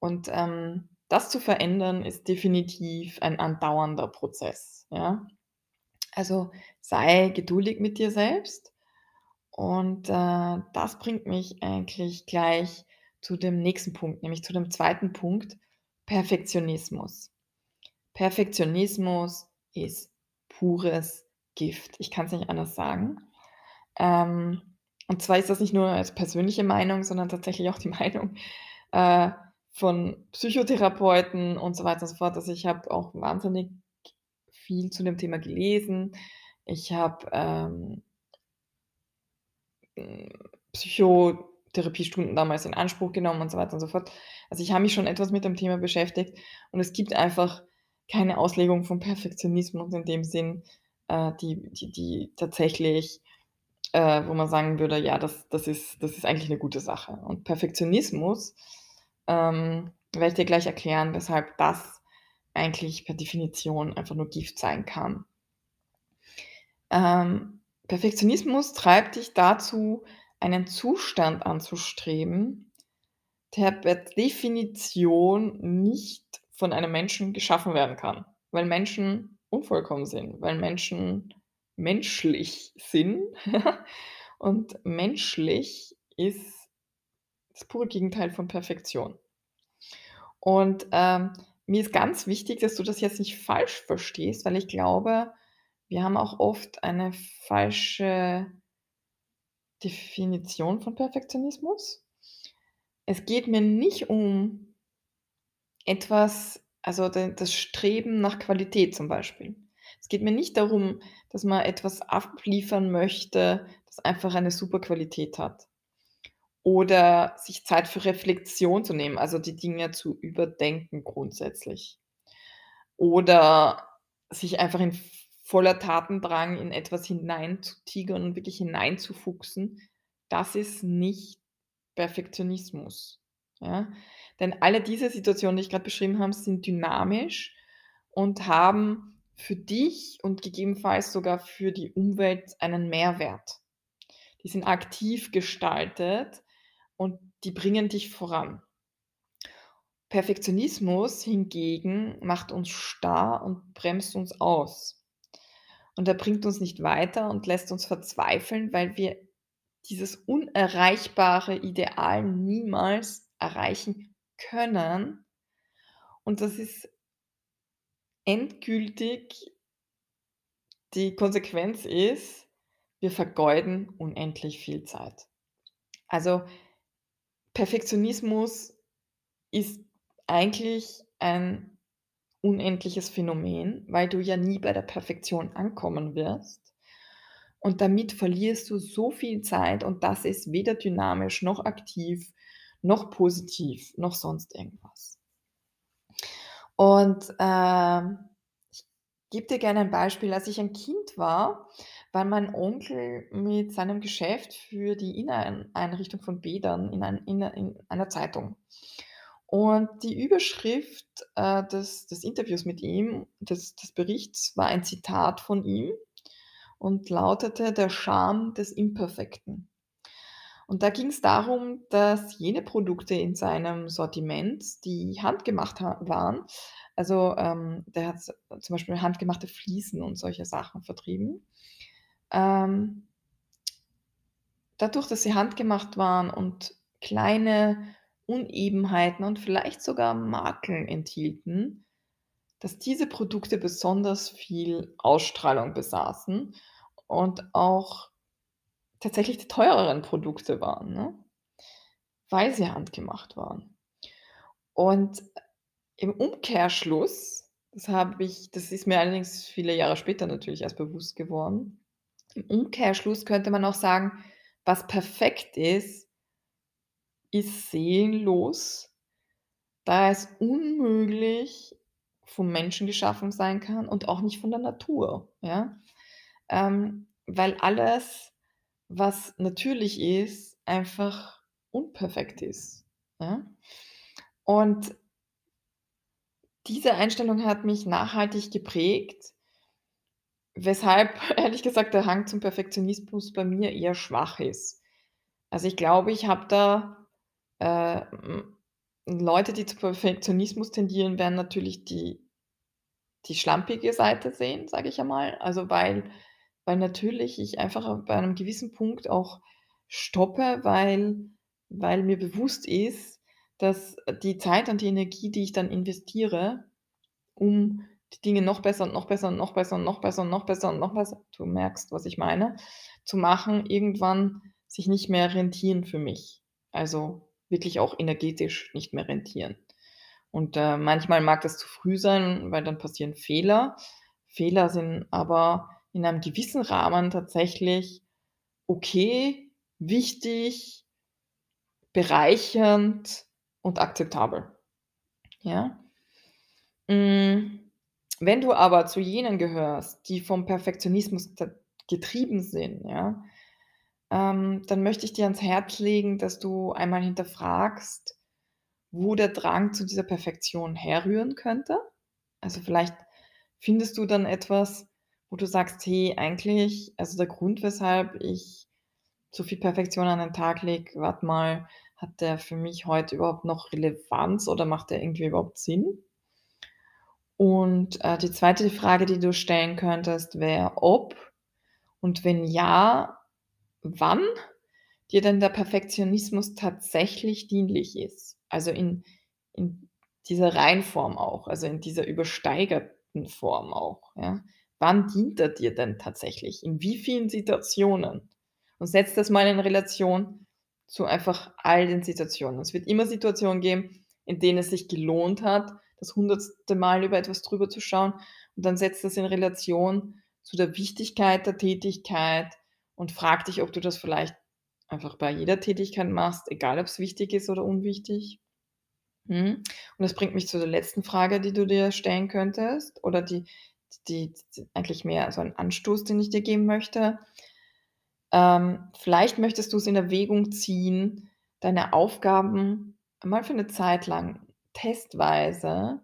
Und, ähm, das zu verändern, ist definitiv ein andauernder Prozess, ja? Also, sei geduldig mit dir selbst und, äh, das bringt mich eigentlich gleich zu dem nächsten Punkt, nämlich zu dem zweiten Punkt, Perfektionismus. Perfektionismus ist pures Gift. Ich kann's nicht anders sagen. Ähm, Und zwar ist das nicht nur als persönliche Meinung, sondern tatsächlich auch die Meinung, äh, von Psychotherapeuten und so weiter und so fort. Also, ich habe auch wahnsinnig viel zu dem Thema gelesen. Ich habe, ähm hm, Psychotherapiestunden damals in Anspruch genommen und so weiter und so fort. Also, ich habe mich schon etwas mit dem Thema beschäftigt und es gibt einfach keine Auslegung von Perfektionismus in dem Sinn, äh, die die die tatsächlich äh, wo man sagen würde: „Ja, das das ist das ist eigentlich 'ne gute Sache.“ Und Perfektionismus, ähm, werde ich dir gleich erklären, weshalb das eigentlich per Definition einfach nur Gift sein kann. Ähm, Perfektionismus treibt dich dazu, einen Zustand anzustreben, der per Definition nicht von einem Menschen geschaffen werden kann, weil Menschen unvollkommen sind, weil Menschen menschlich sind und menschlich ist das pure Gegenteil von Perfektion. Und, ähm, mir ist ganz wichtig, dass du das jetzt nicht falsch verstehst, weil ich glaube, wir haben auch oft eine falsche Definition von Perfektionismus. Es geht mir nicht um etwas also, das Streben nach Qualität zum Beispiel. Es geht mir nicht darum, dass man etwas abliefern möchte, das einfach eine super Qualität hat. Oder sich Zeit für Reflexion zu nehmen, also die Dinge zu überdenken grundsätzlich. Oder sich einfach in voller Tatendrang in etwas hineinzutigern und wirklich hineinzufuchsen, das ist nicht Perfektionismus, ja? Denn alle diese Situationen, die ich grad beschrieben habe, sind dynamisch und haben für dich und gegebenenfalls sogar für die Umwelt einen Mehrwert. Die sind aktiv gestaltet und die bringen dich voran. Perfektionismus hingegen macht uns starr und bremst uns aus. Und er bringt uns nicht weiter und lässt uns verzweifeln, weil wir dieses unerreichbare Ideal niemals erreichen können. Und das ist endgültig die Konsequenz ist, wir vergeuden unendlich viel Zeit. Also, Perfektionismus ist eigentlich ein unendliches Phänomen, weil du ja nie bei der Perfektion ankommen wirst. Und damit verlierst du so viel Zeit und das ist weder dynamisch noch aktiv noch positiv noch sonst irgendwas. Und, ähm, ich gebe dir gerne ein Beispiel. Als ich ein Kind war, war mein Onkel mit seinem Geschäft für die Inneneinrichtung von Bädern in ein in in einer Zeitung. Und die Überschrift, äh, des des Interviews mit ihm, des des Berichts war ein Zitat von ihm und lautete: „Der Charme des Imperfekten.“ Und da ging's darum, dass jene Produkte in seinem Sortiment, die handgemacht ha waren also, ähm, der hat zum Beispiel handgemachte Fliesen und solche Sachen vertrieben. Ähm dadurch, dass sie handgemacht waren und kleine Unebenheiten und vielleicht sogar Makeln enthielten, dass diese Produkte besonders viel Ausstrahlung besaßen und auch tatsächlich die teureren Produkte waren, ne, weil sie handgemacht waren. Und im Umkehrschluss, das habe ich das ist mir allerdings viele Jahre später natürlich erst bewusst geworden. Im Umkehrschluss könnte man auch sagen, was perfekt ist ist seelenlos, da es unmöglich vom Menschen geschaffen sein kann und auch nicht von der Natur, ja? Ähm, weil alles, was natürlich ist, einfach unperfekt ist, ja? Und diese Einstellung hat mich nachhaltig geprägt, weshalb ehrlich gesagt der Hang zum Perfektionismus bei mir eher schwach ist. Also, ich glaube, ich habe da, äh, Leute, die zu Perfektionismus tendieren, werden natürlich die die schlampige Seite sehen, sage ich einmal. Also, weil weil natürlich ich einfach bei einem gewissen Punkt auch stoppe, weil weil mir bewusst ist, dass die Zeit und die Energie, die ich dann investiere, um die Dinge noch besser und noch besser und noch besser und noch besser und noch besser und noch besser du merkst, was ich meine, zu machen, irgendwann sich nicht mehr rentieren für mich. Also, wirklich auch energetisch nicht mehr rentieren. Und, äh, manchmal mag das zu früh sein, weil dann passieren Fehler. Fehler sind aber in einem gewissen Rahmen tatsächlich okay, wichtig, bereichernd und akzeptabel. Ja? Hm, wenn du aber zu jenen gehörst, die vom Perfektionismus getrieben sind, ja, ähm, dann möchte ich dir ans Herz legen, dass du einmal hinterfragst, wo der Drang zu dieser Perfektion herrühren könnte. Also, vielleicht findest du dann etwas, wo du sagst: „Hey, eigentlich also, der Grund, weshalb ich so viel Perfektion an den Tag lege, warte mal, hat der für mich heute überhaupt noch Relevanz oder macht der irgendwie überhaupt Sinn?“ Und, äh, die zweite Frage, die du stellen könntest, wäre, ob und wenn ja, wann dir denn der Perfektionismus tatsächlich dienlich ist. Also, in in dieser Reihenform auch, also, in dieser übersteigerten Form auch, ja. Wann dient er dir denn tatsächlich? In wie vielen Situationen? Und setz das mal in Relation zu einfach all den Situationen. Es wird immer Situationen geben, in denen es sich gelohnt hat, das hundertste Mal über etwas drüber zu schauen und dann setz das in Relation zu der Wichtigkeit der Tätigkeit und frag dich, ob du das vielleicht einfach bei jeder Tätigkeit machst, egal ob's wichtig ist oder unwichtig. Mhm. Und das bringt mich zu der letzten Frage, die du dir stellen könntest oder die die d eigentlich mehr so ein Anstoß, den ich dir geben möchte. Ähm, vielleicht möchtest du's in Erwägung ziehen, deine Aufgaben mal für 'ne Zeit lang testweise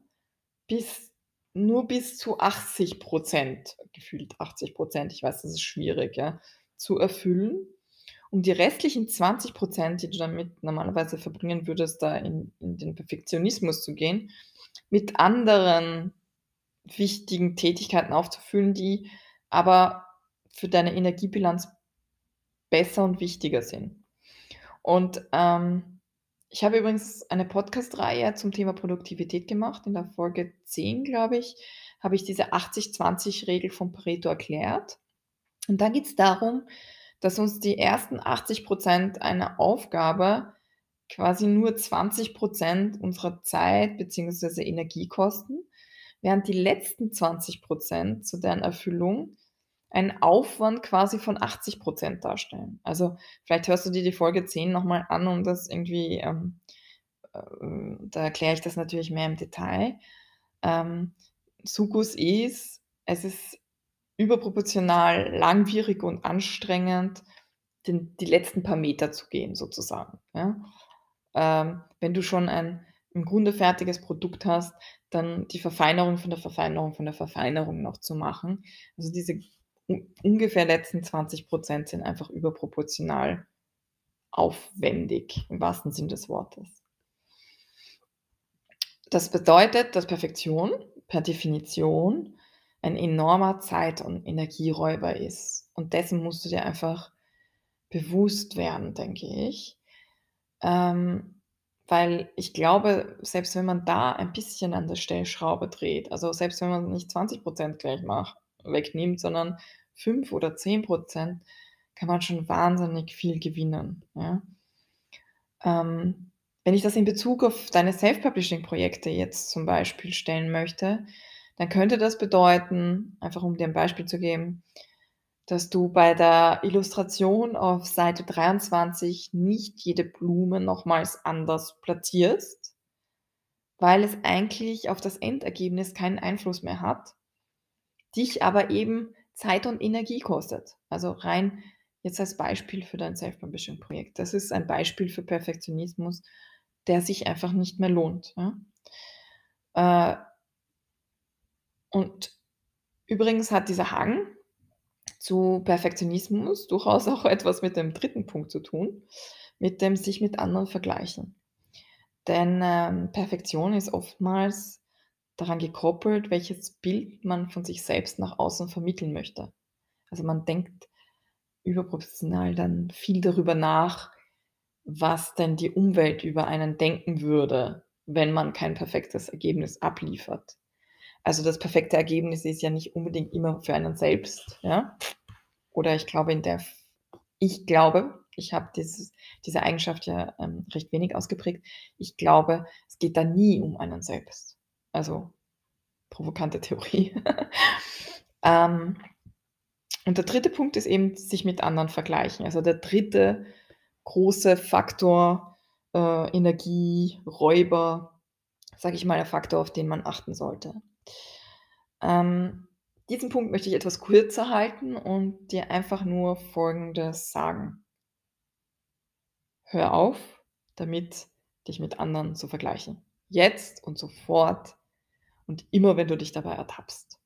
bis nur bis zu 80 %, gefühlt 80 %, ich weiß, das ist schwierig, ja, zu erfüllen, um die restlichen 20 %, die du damit normalerweise verbringen würdest, da in in den Perfektionismus zu gehen, mit anderen wichtigen Tätigkeiten aufzufüllen, die aber für deine Energiebilanz besser und wichtiger sind. Und, ähm, ich habe übrigens eine Podcast-Reihe zum Thema Produktivität gemacht. In der Folge 10, glaube ich, habe ich diese 80-20-Regel von Pareto erklärt. Und da geht's darum, dass uns die ersten 80 % einer Aufgabe quasi nur 20 % unserer Zeit beziehungsweise Energie kosten, während die letzten 20 % zu deren Erfüllung einen Aufwand quasi von 80 % darstellen. Also, vielleicht hörst du dir die Folge 10 noch mal an, um das irgendwie, ähm, äh da erkläre ich das natürlich mehr im Detail. Ähm, Sukus ist, es ist überproportional langwierig und anstrengend, den die letzten paar Meter zu gehen sozusagen, ja? Ähm, wenn du schon ein im Grunde fertiges Produkt hast, dann die Verfeinerung von der Verfeinerung von der Verfeinerung noch zu machen. Also, diese ungefähr letzten 20 % sind einfach überproportional aufwendig im wahrsten Sinne des Wortes. Das bedeutet, dass Perfektion per Definition ein enormer Zeit und Energieräuber ist. Und dessen musst du dir einfach bewusst werden, denke ich. Ähm, weil ich glaube, selbst wenn man da ein bisschen an der Stellschraube dreht, also, selbst wenn man nicht 20 % gleich macht wegnimmt, sondern 5 oder 10 %, kann man schon wahnsinnig viel gewinnen, ja? Ähm, wenn ich das in Bezug auf deine Self-Publishing-Projekte jetzt zum Beispiel stellen möchte, dann könnte das bedeuten, einfach um dir 'n Beispiel zu geben, dass du bei der Illustration auf Seite 23 nicht jede Blume nochmals anders platzierst, weil es eigentlich auf das Endergebnis keinen Einfluss mehr hat, dich aber eben Zeit und Energie kostet. Also, rein jetzt als Beispiel für dein Self-Publishing-Projekt. Das ist ein Beispiel für Perfektionismus, der sich einfach nicht mehr lohnt, ja? Äh und übrigens hat dieser Hang zu Perfektionismus durchaus auch etwas mit dem 3. Punkt zu tun, mit dem sich mit anderen vergleichen. Denn, ähm, Perfektion ist oftmals daran gekoppelt, welches Bild man von sich selbst nach außen vermitteln möchte. Also, man denkt überproportional dann viel darüber nach, was denn die Umwelt über einen denken würde, wenn man kein perfektes Ergebnis abliefert. Also, das perfekte Ergebnis ist ja nicht unbedingt immer für einen selbst, ja? Oder ich glaube in der ich glaube, ich habe diese Eigenschaft ja, ähm, recht wenig ausgeprägt. Ich glaube, es geht da nie um einen selbst. Also, provokante Theorie. Ähm, und der dritte Punkt ist eben, sich mit anderen vergleichen. Also, der dritte große Faktor, äh, Energieräuber, sage ich mal, der Faktor, auf den man achten sollte. Ähm, diesen Punkt möchte ich etwas kürzer halten und dir einfach nur Folgendes sagen. Hör auf, damit dich mit anderen zu vergleichen. Jetzt und sofort und immer, wenn du dich dabei ertappst.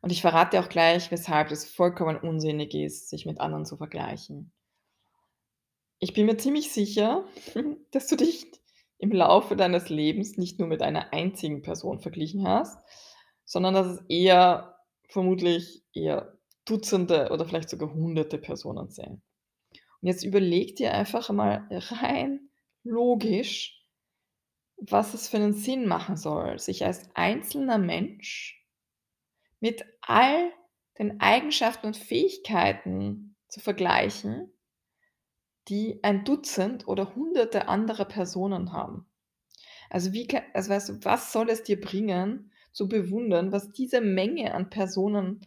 Und ich verrate dir auch gleich, weshalb es vollkommen unsinnig ist, sich mit anderen zu vergleichen. Ich bin mir ziemlich sicher, dass du dich im Laufe deines Lebens nicht nur mit einer einzigen Person verglichen hast, sondern dass es eher vermutlich eher Dutzende oder vielleicht sogar Hunderte Personen sind. Und jetzt überleg dir einfach mal rein logisch, was es für einen Sinn machen soll, sich als einzelner Mensch mit all den Eigenschaften und Fähigkeiten zu vergleichen, die ein Dutzend oder Hunderte andere Personen haben. Also wie also weißt du, was soll es dir bringen, zu bewundern, was diese Menge an Personen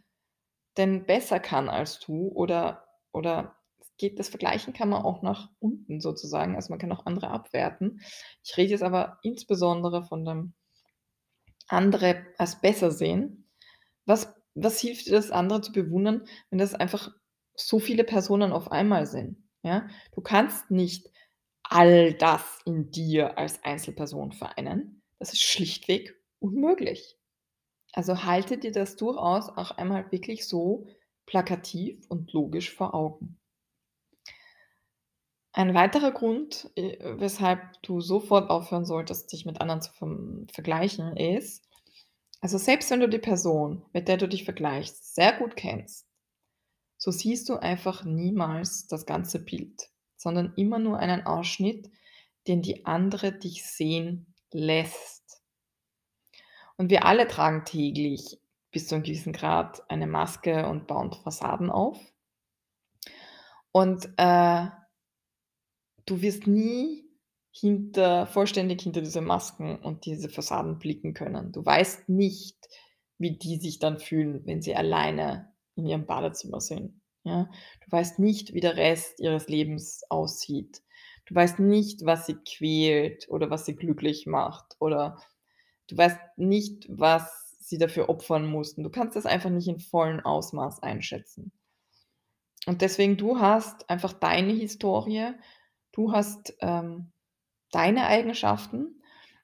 denn besser kann als du oder oder geht das Vergleichen kann man auch nach unten sozusagen, also man kann auch andere abwerten. Ich rede jetzt aber insbesondere von dem andere als besser sehen. Was was hilft dir das, andere zu bewundern, wenn das einfach so viele Personen auf einmal sind, ja? Du kannst nicht all das in dir als Einzelperson vereinen. Das ist schlichtweg unmöglich. Also halte dir das durchaus auch einmal wirklich so plakativ und logisch vor Augen. Ein weiterer Grund, äh, weshalb du sofort aufhören solltest, dich mit anderen zu vergleichen, ist also selbst wenn du die Person, mit der du dich vergleichst, sehr gut kennst, so siehst du einfach niemals das ganze Bild, sondern immer nur einen Ausschnitt, den die andere dich sehen lässt. Und wir alle tragen täglich bis zu einem gewissen Grad eine Maske und bauen Fassaden auf. Und, äh du wirst nie hinter vollständig hinter diese Masken und diese Fassaden blicken können. Du weißt nicht, wie die sich dann fühlen, wenn sie alleine in ihrem Badezimmer sind, ja? Du weißt nicht, wie der Rest ihres Lebens aussieht. Du weißt nicht, was sie quält oder was sie glücklich macht oder du weißt nicht, was sie dafür opfern mussten. Du kannst das einfach nicht in vollem Ausmaß einschätzen. Und deswegen, du hast einfach deine Historie, du hast, ähm, deine Eigenschaften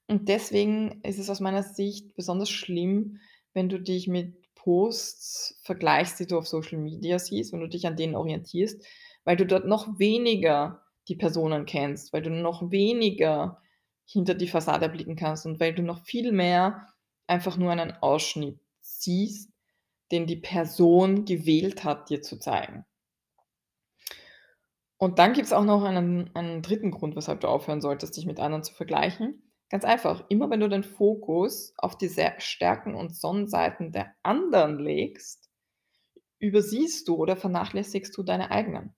und deswegen ist es aus meiner Sicht besonders schlimm, wenn du dich mit Posts vergleichst, die du auf Social Media siehst, wenn du dich an denen orientierst, weil du dort noch weniger die Personen kennst, weil du noch weniger hinter die Fassade blicken kannst und weil du noch viel mehr einfach nur einen Ausschnitt siehst, den die Person gewählt hat, dir zu zeigen. Und dann gibt's auch noch einen einen dritten Grund, weshalb du aufhören solltest, dich mit anderen zu vergleichen. Ganz einfach, immer wenn du den Fokus auf die Stärken und Sonnenseiten der anderen legst, übersiehst du oder vernachlässigst du deine eigenen.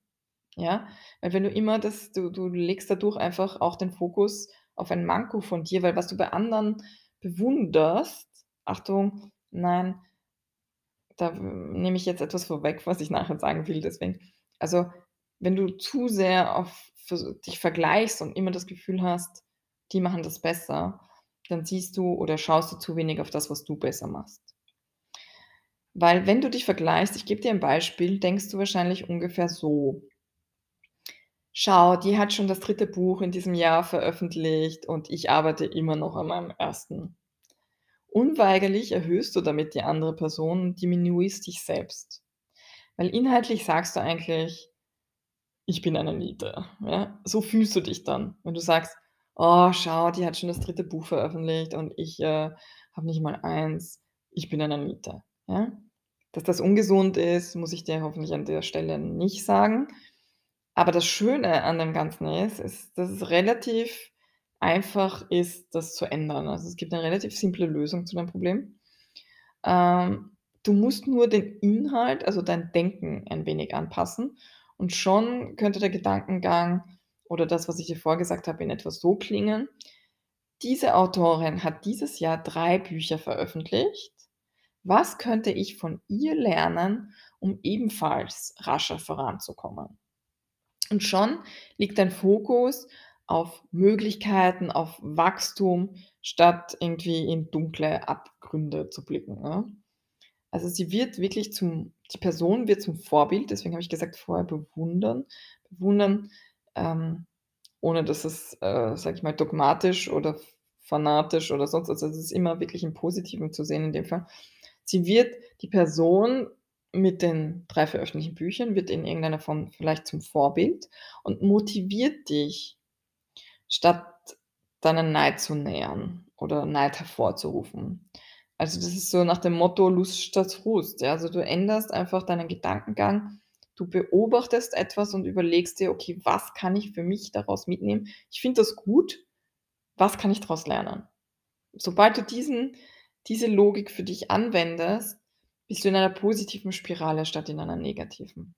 Ja? Weil wenn du immer das du du legst dadurch einfach auch den Fokus auf ein Manko von dir, weil was du bei anderen bewunderst Achtung, nein, da nehme ich jetzt etwas vorweg, was ich nachher sagen will, deswegen also wenn du zu sehr auf dich vergleichst und immer das Gefühl hast, die machen das besser, dann siehst du oder schaust du zu wenig auf das, was du besser machst. Weil wenn du dich vergleichst, ich gebe dir ein Beispiel, denkst du wahrscheinlich ungefähr so: „Schau, die hat schon das dritte Buch in diesem Jahr veröffentlicht und ich arbeite immer noch an meinem ersten.“ Unweigerlich erhöhst du damit die andere Person und diminuierst dich selbst. Weil inhaltlich sagst du eigentlich: ich bin eine Niete, ja? So fühlst du dich dann, wenn du sagst: „Oh, schau, die hat schon das dritte Buch veröffentlicht und ich, äh, habe nicht mal eins. Ich bin eine Niete“, ja? Dass das ungesund ist, muss ich dir hoffentlich an der Stelle nicht sagen. Aber das Schöne an dem Ganzen ist, ist, dass es relativ einfach ist, das zu ändern. Also, es gibt eine relativ simple Lösung zu deinem Problem. Ähm, du musst nur den Inhalt, also dein Denken ein wenig anpassen Und schon könnte der Gedankengang oder das, was ich dir vorgesagt habe, in etwa so klingen: Diese Autorin hat dieses Jahr 3 Bücher veröffentlicht. Was könnte ich von ihr lernen, um ebenfalls rascher voranzukommen? Und schon liegt dein Fokus auf Möglichkeiten, auf Wachstum, statt irgendwie in dunkle Abgründe zu blicken, ne? Also, sie wird wirklich zum die Person wird zum Vorbild, deswegen habe ich gesagt, vorher bewundern. Bewundern, ähm, ohne dass es, äh, sage ich mal, dogmatisch oder fanatisch oder sonst was also, es ist immer wirklich im Positiven zu sehen in dem Fall. Sie wird die Person mit den 3 veröffentlichten Büchern wird in irgendeiner Form vielleicht zum Vorbild und motiviert dich, statt deinen Neid zu nähern oder Neid hervorzurufen. Also, das ist so nach dem Motto: „Lust statt Frust“, ja? Also, du änderst einfach deinen Gedankengang. Du beobachtest etwas und überlegst dir: „Okay, was kann ich für mich daraus mitnehmen? Ich finde das gut. Was kann ich daraus lernen?“ Sobald du diesen diese Logik für dich anwendest, bist du in einer positiven Spirale statt in einer negativen.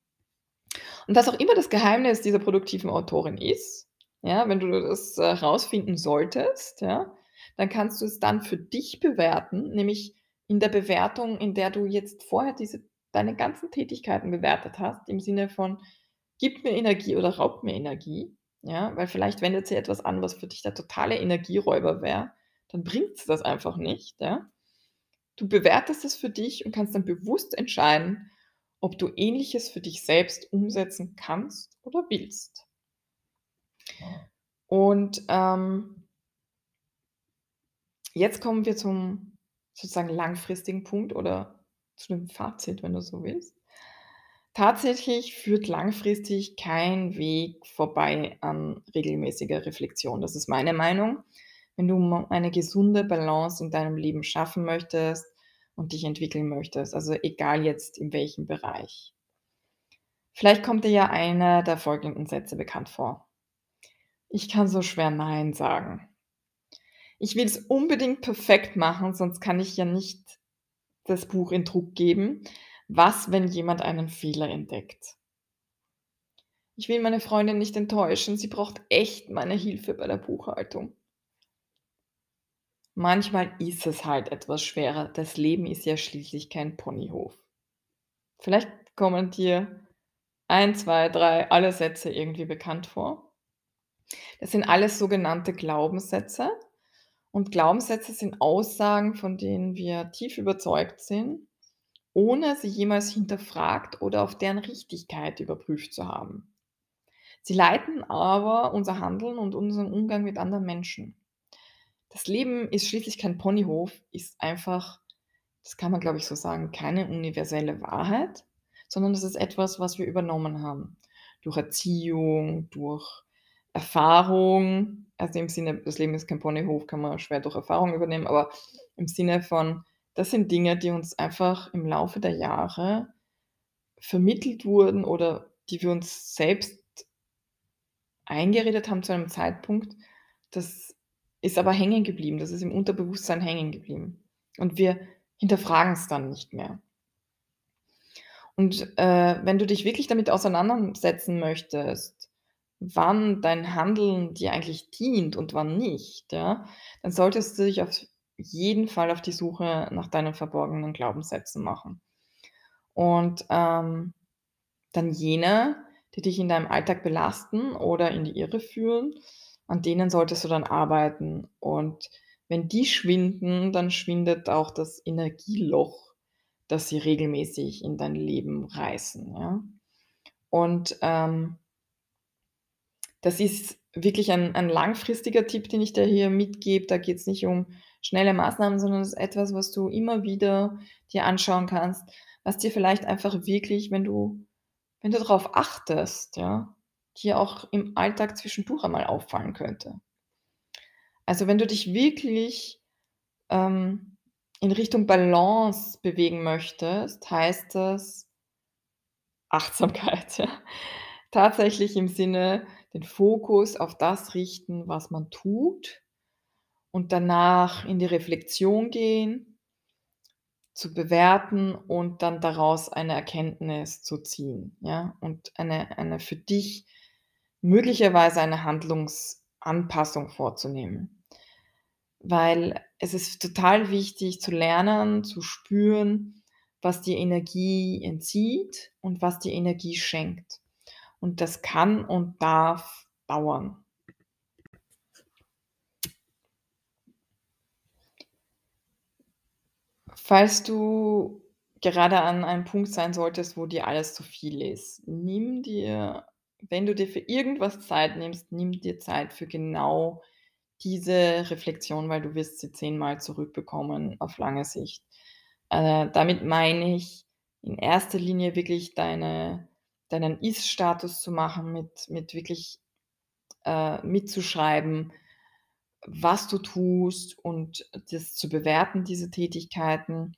Und was auch immer das Geheimnis dieser produktiven Autorin ist, ja, wenn du das, äh, rausfinden solltest, ja, dann kannst du es dann für dich bewerten, nämlich in der Bewertung, in der du jetzt vorher diese deine ganzen Tätigkeiten bewertet hast, im Sinne von: „Gibt mir Energie oder raubt mir Energie?“ Ja, weil vielleicht wendet sie etwas an, was für dich der totale Energieräuber wäre, dann bringt's das einfach nicht, ja? Du bewertest es für dich und kannst dann bewusst entscheiden, ob du Ähnliches für dich selbst umsetzen kannst oder willst. Und, ähm jetzt kommen wir zum sozusagen langfristigen Punkt oder zu dem Fazit, wenn du so willst. Tatsächlich führt langfristig kein Weg vorbei an regelmäßiger Reflexion. Das ist meine Meinung. Wenn du eine gesunde Balance in deinem Leben schaffen möchtest und dich entwickeln möchtest, also egal jetzt in welchem Bereich. Vielleicht kommt dir ja einer der folgenden Sätze bekannt vor: „Ich kann so schwer nein sagen.“ „Ich will's unbedingt perfekt machen, sonst kann ich ja nicht das Buch in Druck geben. Was, wenn jemand einen Fehler entdeckt?“ „Ich will meine Freundin nicht enttäuschen, sie braucht echt meine Hilfe bei der Buchhaltung.“ „Manchmal ist es halt etwas schwerer. Das Leben ist ja schließlich kein Ponyhof.“ Vielleicht kommen dir 1, 2, 3 alle Sätze irgendwie bekannt vor. Das sind alles sogenannte Glaubenssätze. Und Glaubenssätze sind Aussagen, von denen wir tief überzeugt sind, ohne sie jemals hinterfragt oder auf deren Richtigkeit überprüft zu haben. Sie leiten aber unser Handeln und unseren Umgang mit anderen Menschen. Das Leben ist schließlich kein Ponyhof, ist einfach das kann man, glaube ich, so sagen, keine universelle Wahrheit, sondern das ist etwas, was wir übernommen haben durch Erziehung, durch Erfahrung. Also, im Sinne, das Leben ist kein Ponyhof, kann man schwer durch Erfahrung übernehmen, aber im Sinne von, das sind Dinge, die uns einfach im Laufe der Jahre vermittelt wurden oder die wir uns selbst eingeredet haben zu einem Zeitpunkt. Das ist aber hängen geblieben. Das ist im Unterbewusstsein hängen geblieben. Und wir hinterfragen's dann nicht mehr. Und, äh, wenn du dich wirklich damit auseinandersetzen möchtest, wann dein Handeln dir eigentlich dient und wann nicht, ja, dann solltest du dich auf jeden Fall auf die Suche nach deinen verborgenen Glaubenssätzen machen. Und, ähm, dann jene, die dich in deinem Alltag belasten oder in die Irre führen, an denen solltest du dann arbeiten. Und wenn die schwinden, dann schwindet auch das Energieloch, das sie regelmäßig in dein Leben reißen, ja? Und, ähm das ist wirklich ein ein langfristiger Tipp, den ich dir hier mitgebe. Da geht's nicht um schnelle Maßnahmen, sondern es ist etwas, was du immer wieder dir anschauen kannst, was dir vielleicht einfach wirklich, wenn du wenn du darauf achtest, ja, dir auch im Alltag zwischendurch einmal auffallen könnte. Also, wenn du dich wirklich, ähm, in Richtung Balance bewegen möchtest, heißt das Achtsamkeit, ja. Tatsächlich im Sinne, den Fokus auf das richten, was man tut und danach in die Reflexion gehen zu bewerten und dann daraus eine Erkenntnis zu ziehen, ja? Und eine eine für dich möglicherweise eine Handlungsanpassung vorzunehmen. Weil es ist total wichtig zu lernen, zu spüren, was dir Energie entzieht und was dir Energie schenkt. Und das kann und darf dauern. Falls du gerade an einem Punkt sein solltest, wo dir alles zu viel ist, nimm dir wenn du dir für irgendwas Zeit nimmst, nimm dir Zeit für genau diese Reflexion, weil du wirst sie zehnmal zurückbekommen auf lange Sicht. Äh, damit meine ich in erster Linie wirklich deine deinen Ist-Status zu machen, mit mit wirklich, äh, mitzuschreiben, was du tust und das zu bewerten, diese Tätigkeiten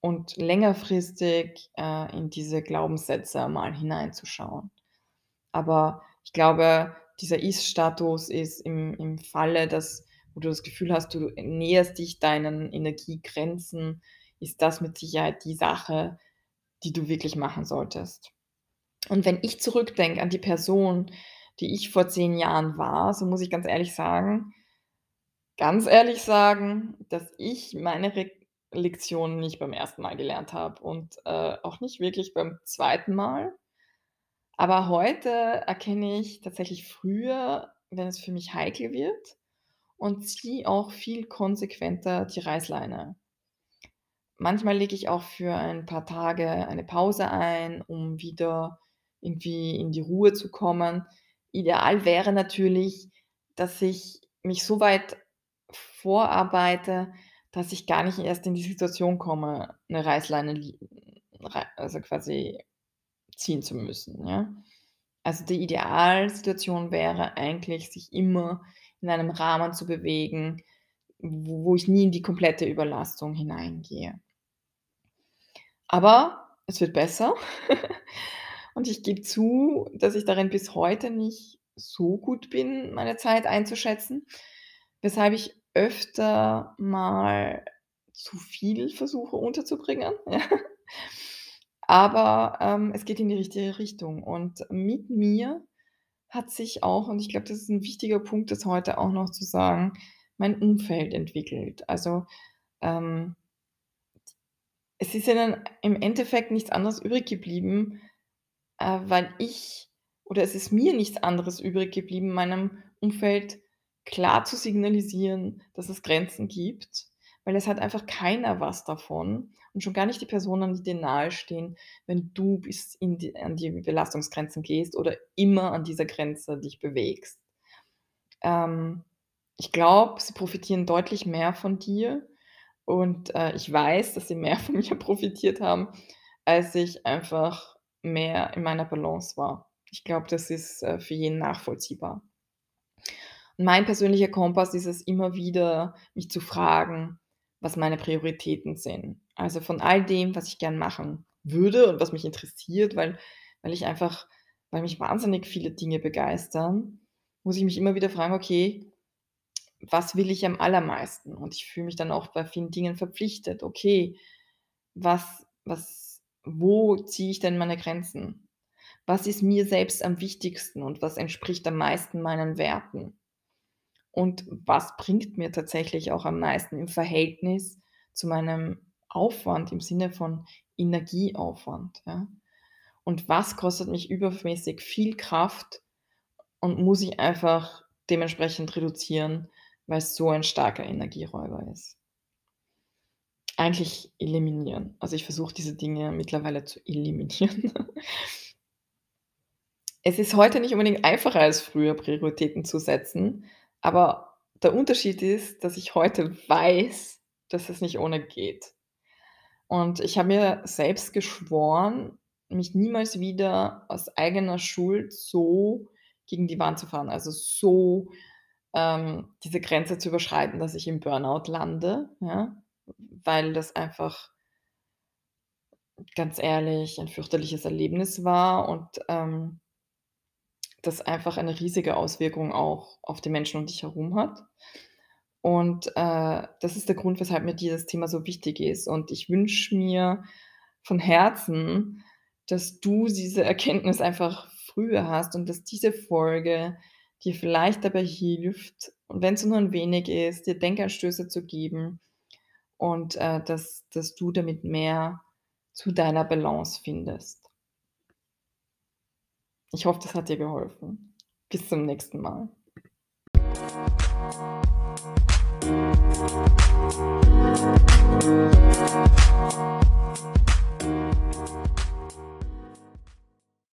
und längerfristig, äh, in diese Glaubenssätze mal hineinzuschauen. Aber ich glaube, dieser Ist-Status ist im im Falle, dass wo du das Gefühl hast, du näherst dich deinen Energiegrenzen, ist das mit Sicherheit die Sache, die du wirklich machen solltest. Und wenn ich zurückdenke an die Person, die ich vor 10 Jahren war, so muss ich ganz ehrlich sagen ganz ehrlich sagen, dass ich meine Re Lektionen nicht beim ersten Mal gelernt habe und, äh, auch nicht wirklich beim zweiten Mal. Aber heute erkenne ich tatsächlich früher, wenn es für mich heikel wird und ziehe auch viel konsequenter die Reißleine. Manchmal lege ich auch für ein paar Tage eine Pause ein, um wieder irgendwie in die Ruhe zu kommen. Ideal wäre natürlich, dass ich mich so weit vorarbeite, dass ich gar nicht erst in die Situation komme, 'ne Reißleine also quasi ziehen zu müssen, ja? Also, die Idealsituation wäre eigentlich, sich immer in einem Rahmen zu bewegen, wo wo ich nie in die komplette Überlastung hineingehe. Aber es wird besser und ich gebe zu, dass ich darin bis heute nicht so gut bin, meine Zeit einzuschätzen, weshalb ich öfter mal zu viel versuche unterzubringen. Aber, ähm, es geht in die richtige Richtung und mit mir hat sich auch und ich glaube, das ist 'n wichtiger Punkt, das heute auch noch zu sagen, mein Umfeld entwickelt. Also, ähm es ist ja dann im Endeffekt nichts anderes übrig geblieben, äh, weil ich oder es ist mir nichts anderes übrig geblieben, meinem Umfeld klar zu signalisieren, dass es Grenzen gibt, weil es hat einfach keiner was davon und schon gar nicht die Personen, die dir nahestehen, wenn du bis die an die Belastungsgrenzen gehst oder immer an dieser Grenze dich bewegst. Ähm, ich glaube, sie profitieren deutlich mehr von dir und, äh, ich weiß, dass sie mehr von mir profitiert haben, als ich einfach mehr in meiner Balance war. Ich glaube, das ist, äh, für jeden nachvollziehbar. Mein persönlicher Kompass ist es immer wieder, mich zu fragen, was meine Prioritäten sind. Also, von all dem, was ich gern machen würde und was mich interessiert, weil weil ich einfach weil mich wahnsinnig viele Dinge begeistern, muss ich mich immer wieder fragen: „Okay, was will ich am allermeisten?“ Und ich fühle mich dann auch bei vielen Dingen verpflichtet. Okay, was was wo ziehe ich denn meine Grenzen? Was ist mir selbst am wichtigsten und was entspricht am meisten meinen Werten? Und was bringt mir tatsächlich auch am meisten im Verhältnis zu meinem Aufwand im Sinne von Energieaufwand, ja? Und was kostet mich übermäßig viel Kraft und muss ich einfach dementsprechend reduzieren, weil's so ein starker Energieräuber ist? Eigentlich eliminieren. Also, ich versuche diese Dinge mittlerweile zu eliminieren. Es ist heute nicht unbedingt einfacher als früher, Prioritäten zu setzen, aber der Unterschied ist, dass ich heute weiß, dass es nicht ohne geht. Und ich habe mir selbst geschworen, mich niemals wieder aus eigener Schuld so gegen die Wand zu fahren, also so, ähm, diese Grenze zu überschreiten, dass ich im Burnout lande, ja, weil das einfach ganz ehrlich, ein fürchterliches Erlebnis war und, ähm das einfach eine riesige Auswirkung auch auf die Menschen um dich herum hat. Und, äh, das ist der Grund, weshalb mir dieses Thema so wichtig ist. Und ich wünsche mir von Herzen, dass du diese Erkenntnis einfach früher hast und dass diese Folge dir vielleicht dabei hilft und wenn's nur 'n wenig ist, dir Denkanstöße zu geben und äh, dass, dass du damit mehr zu deiner Balance findest. Ich hoffe, das hat dir geholfen. Bis zum nächsten Mal.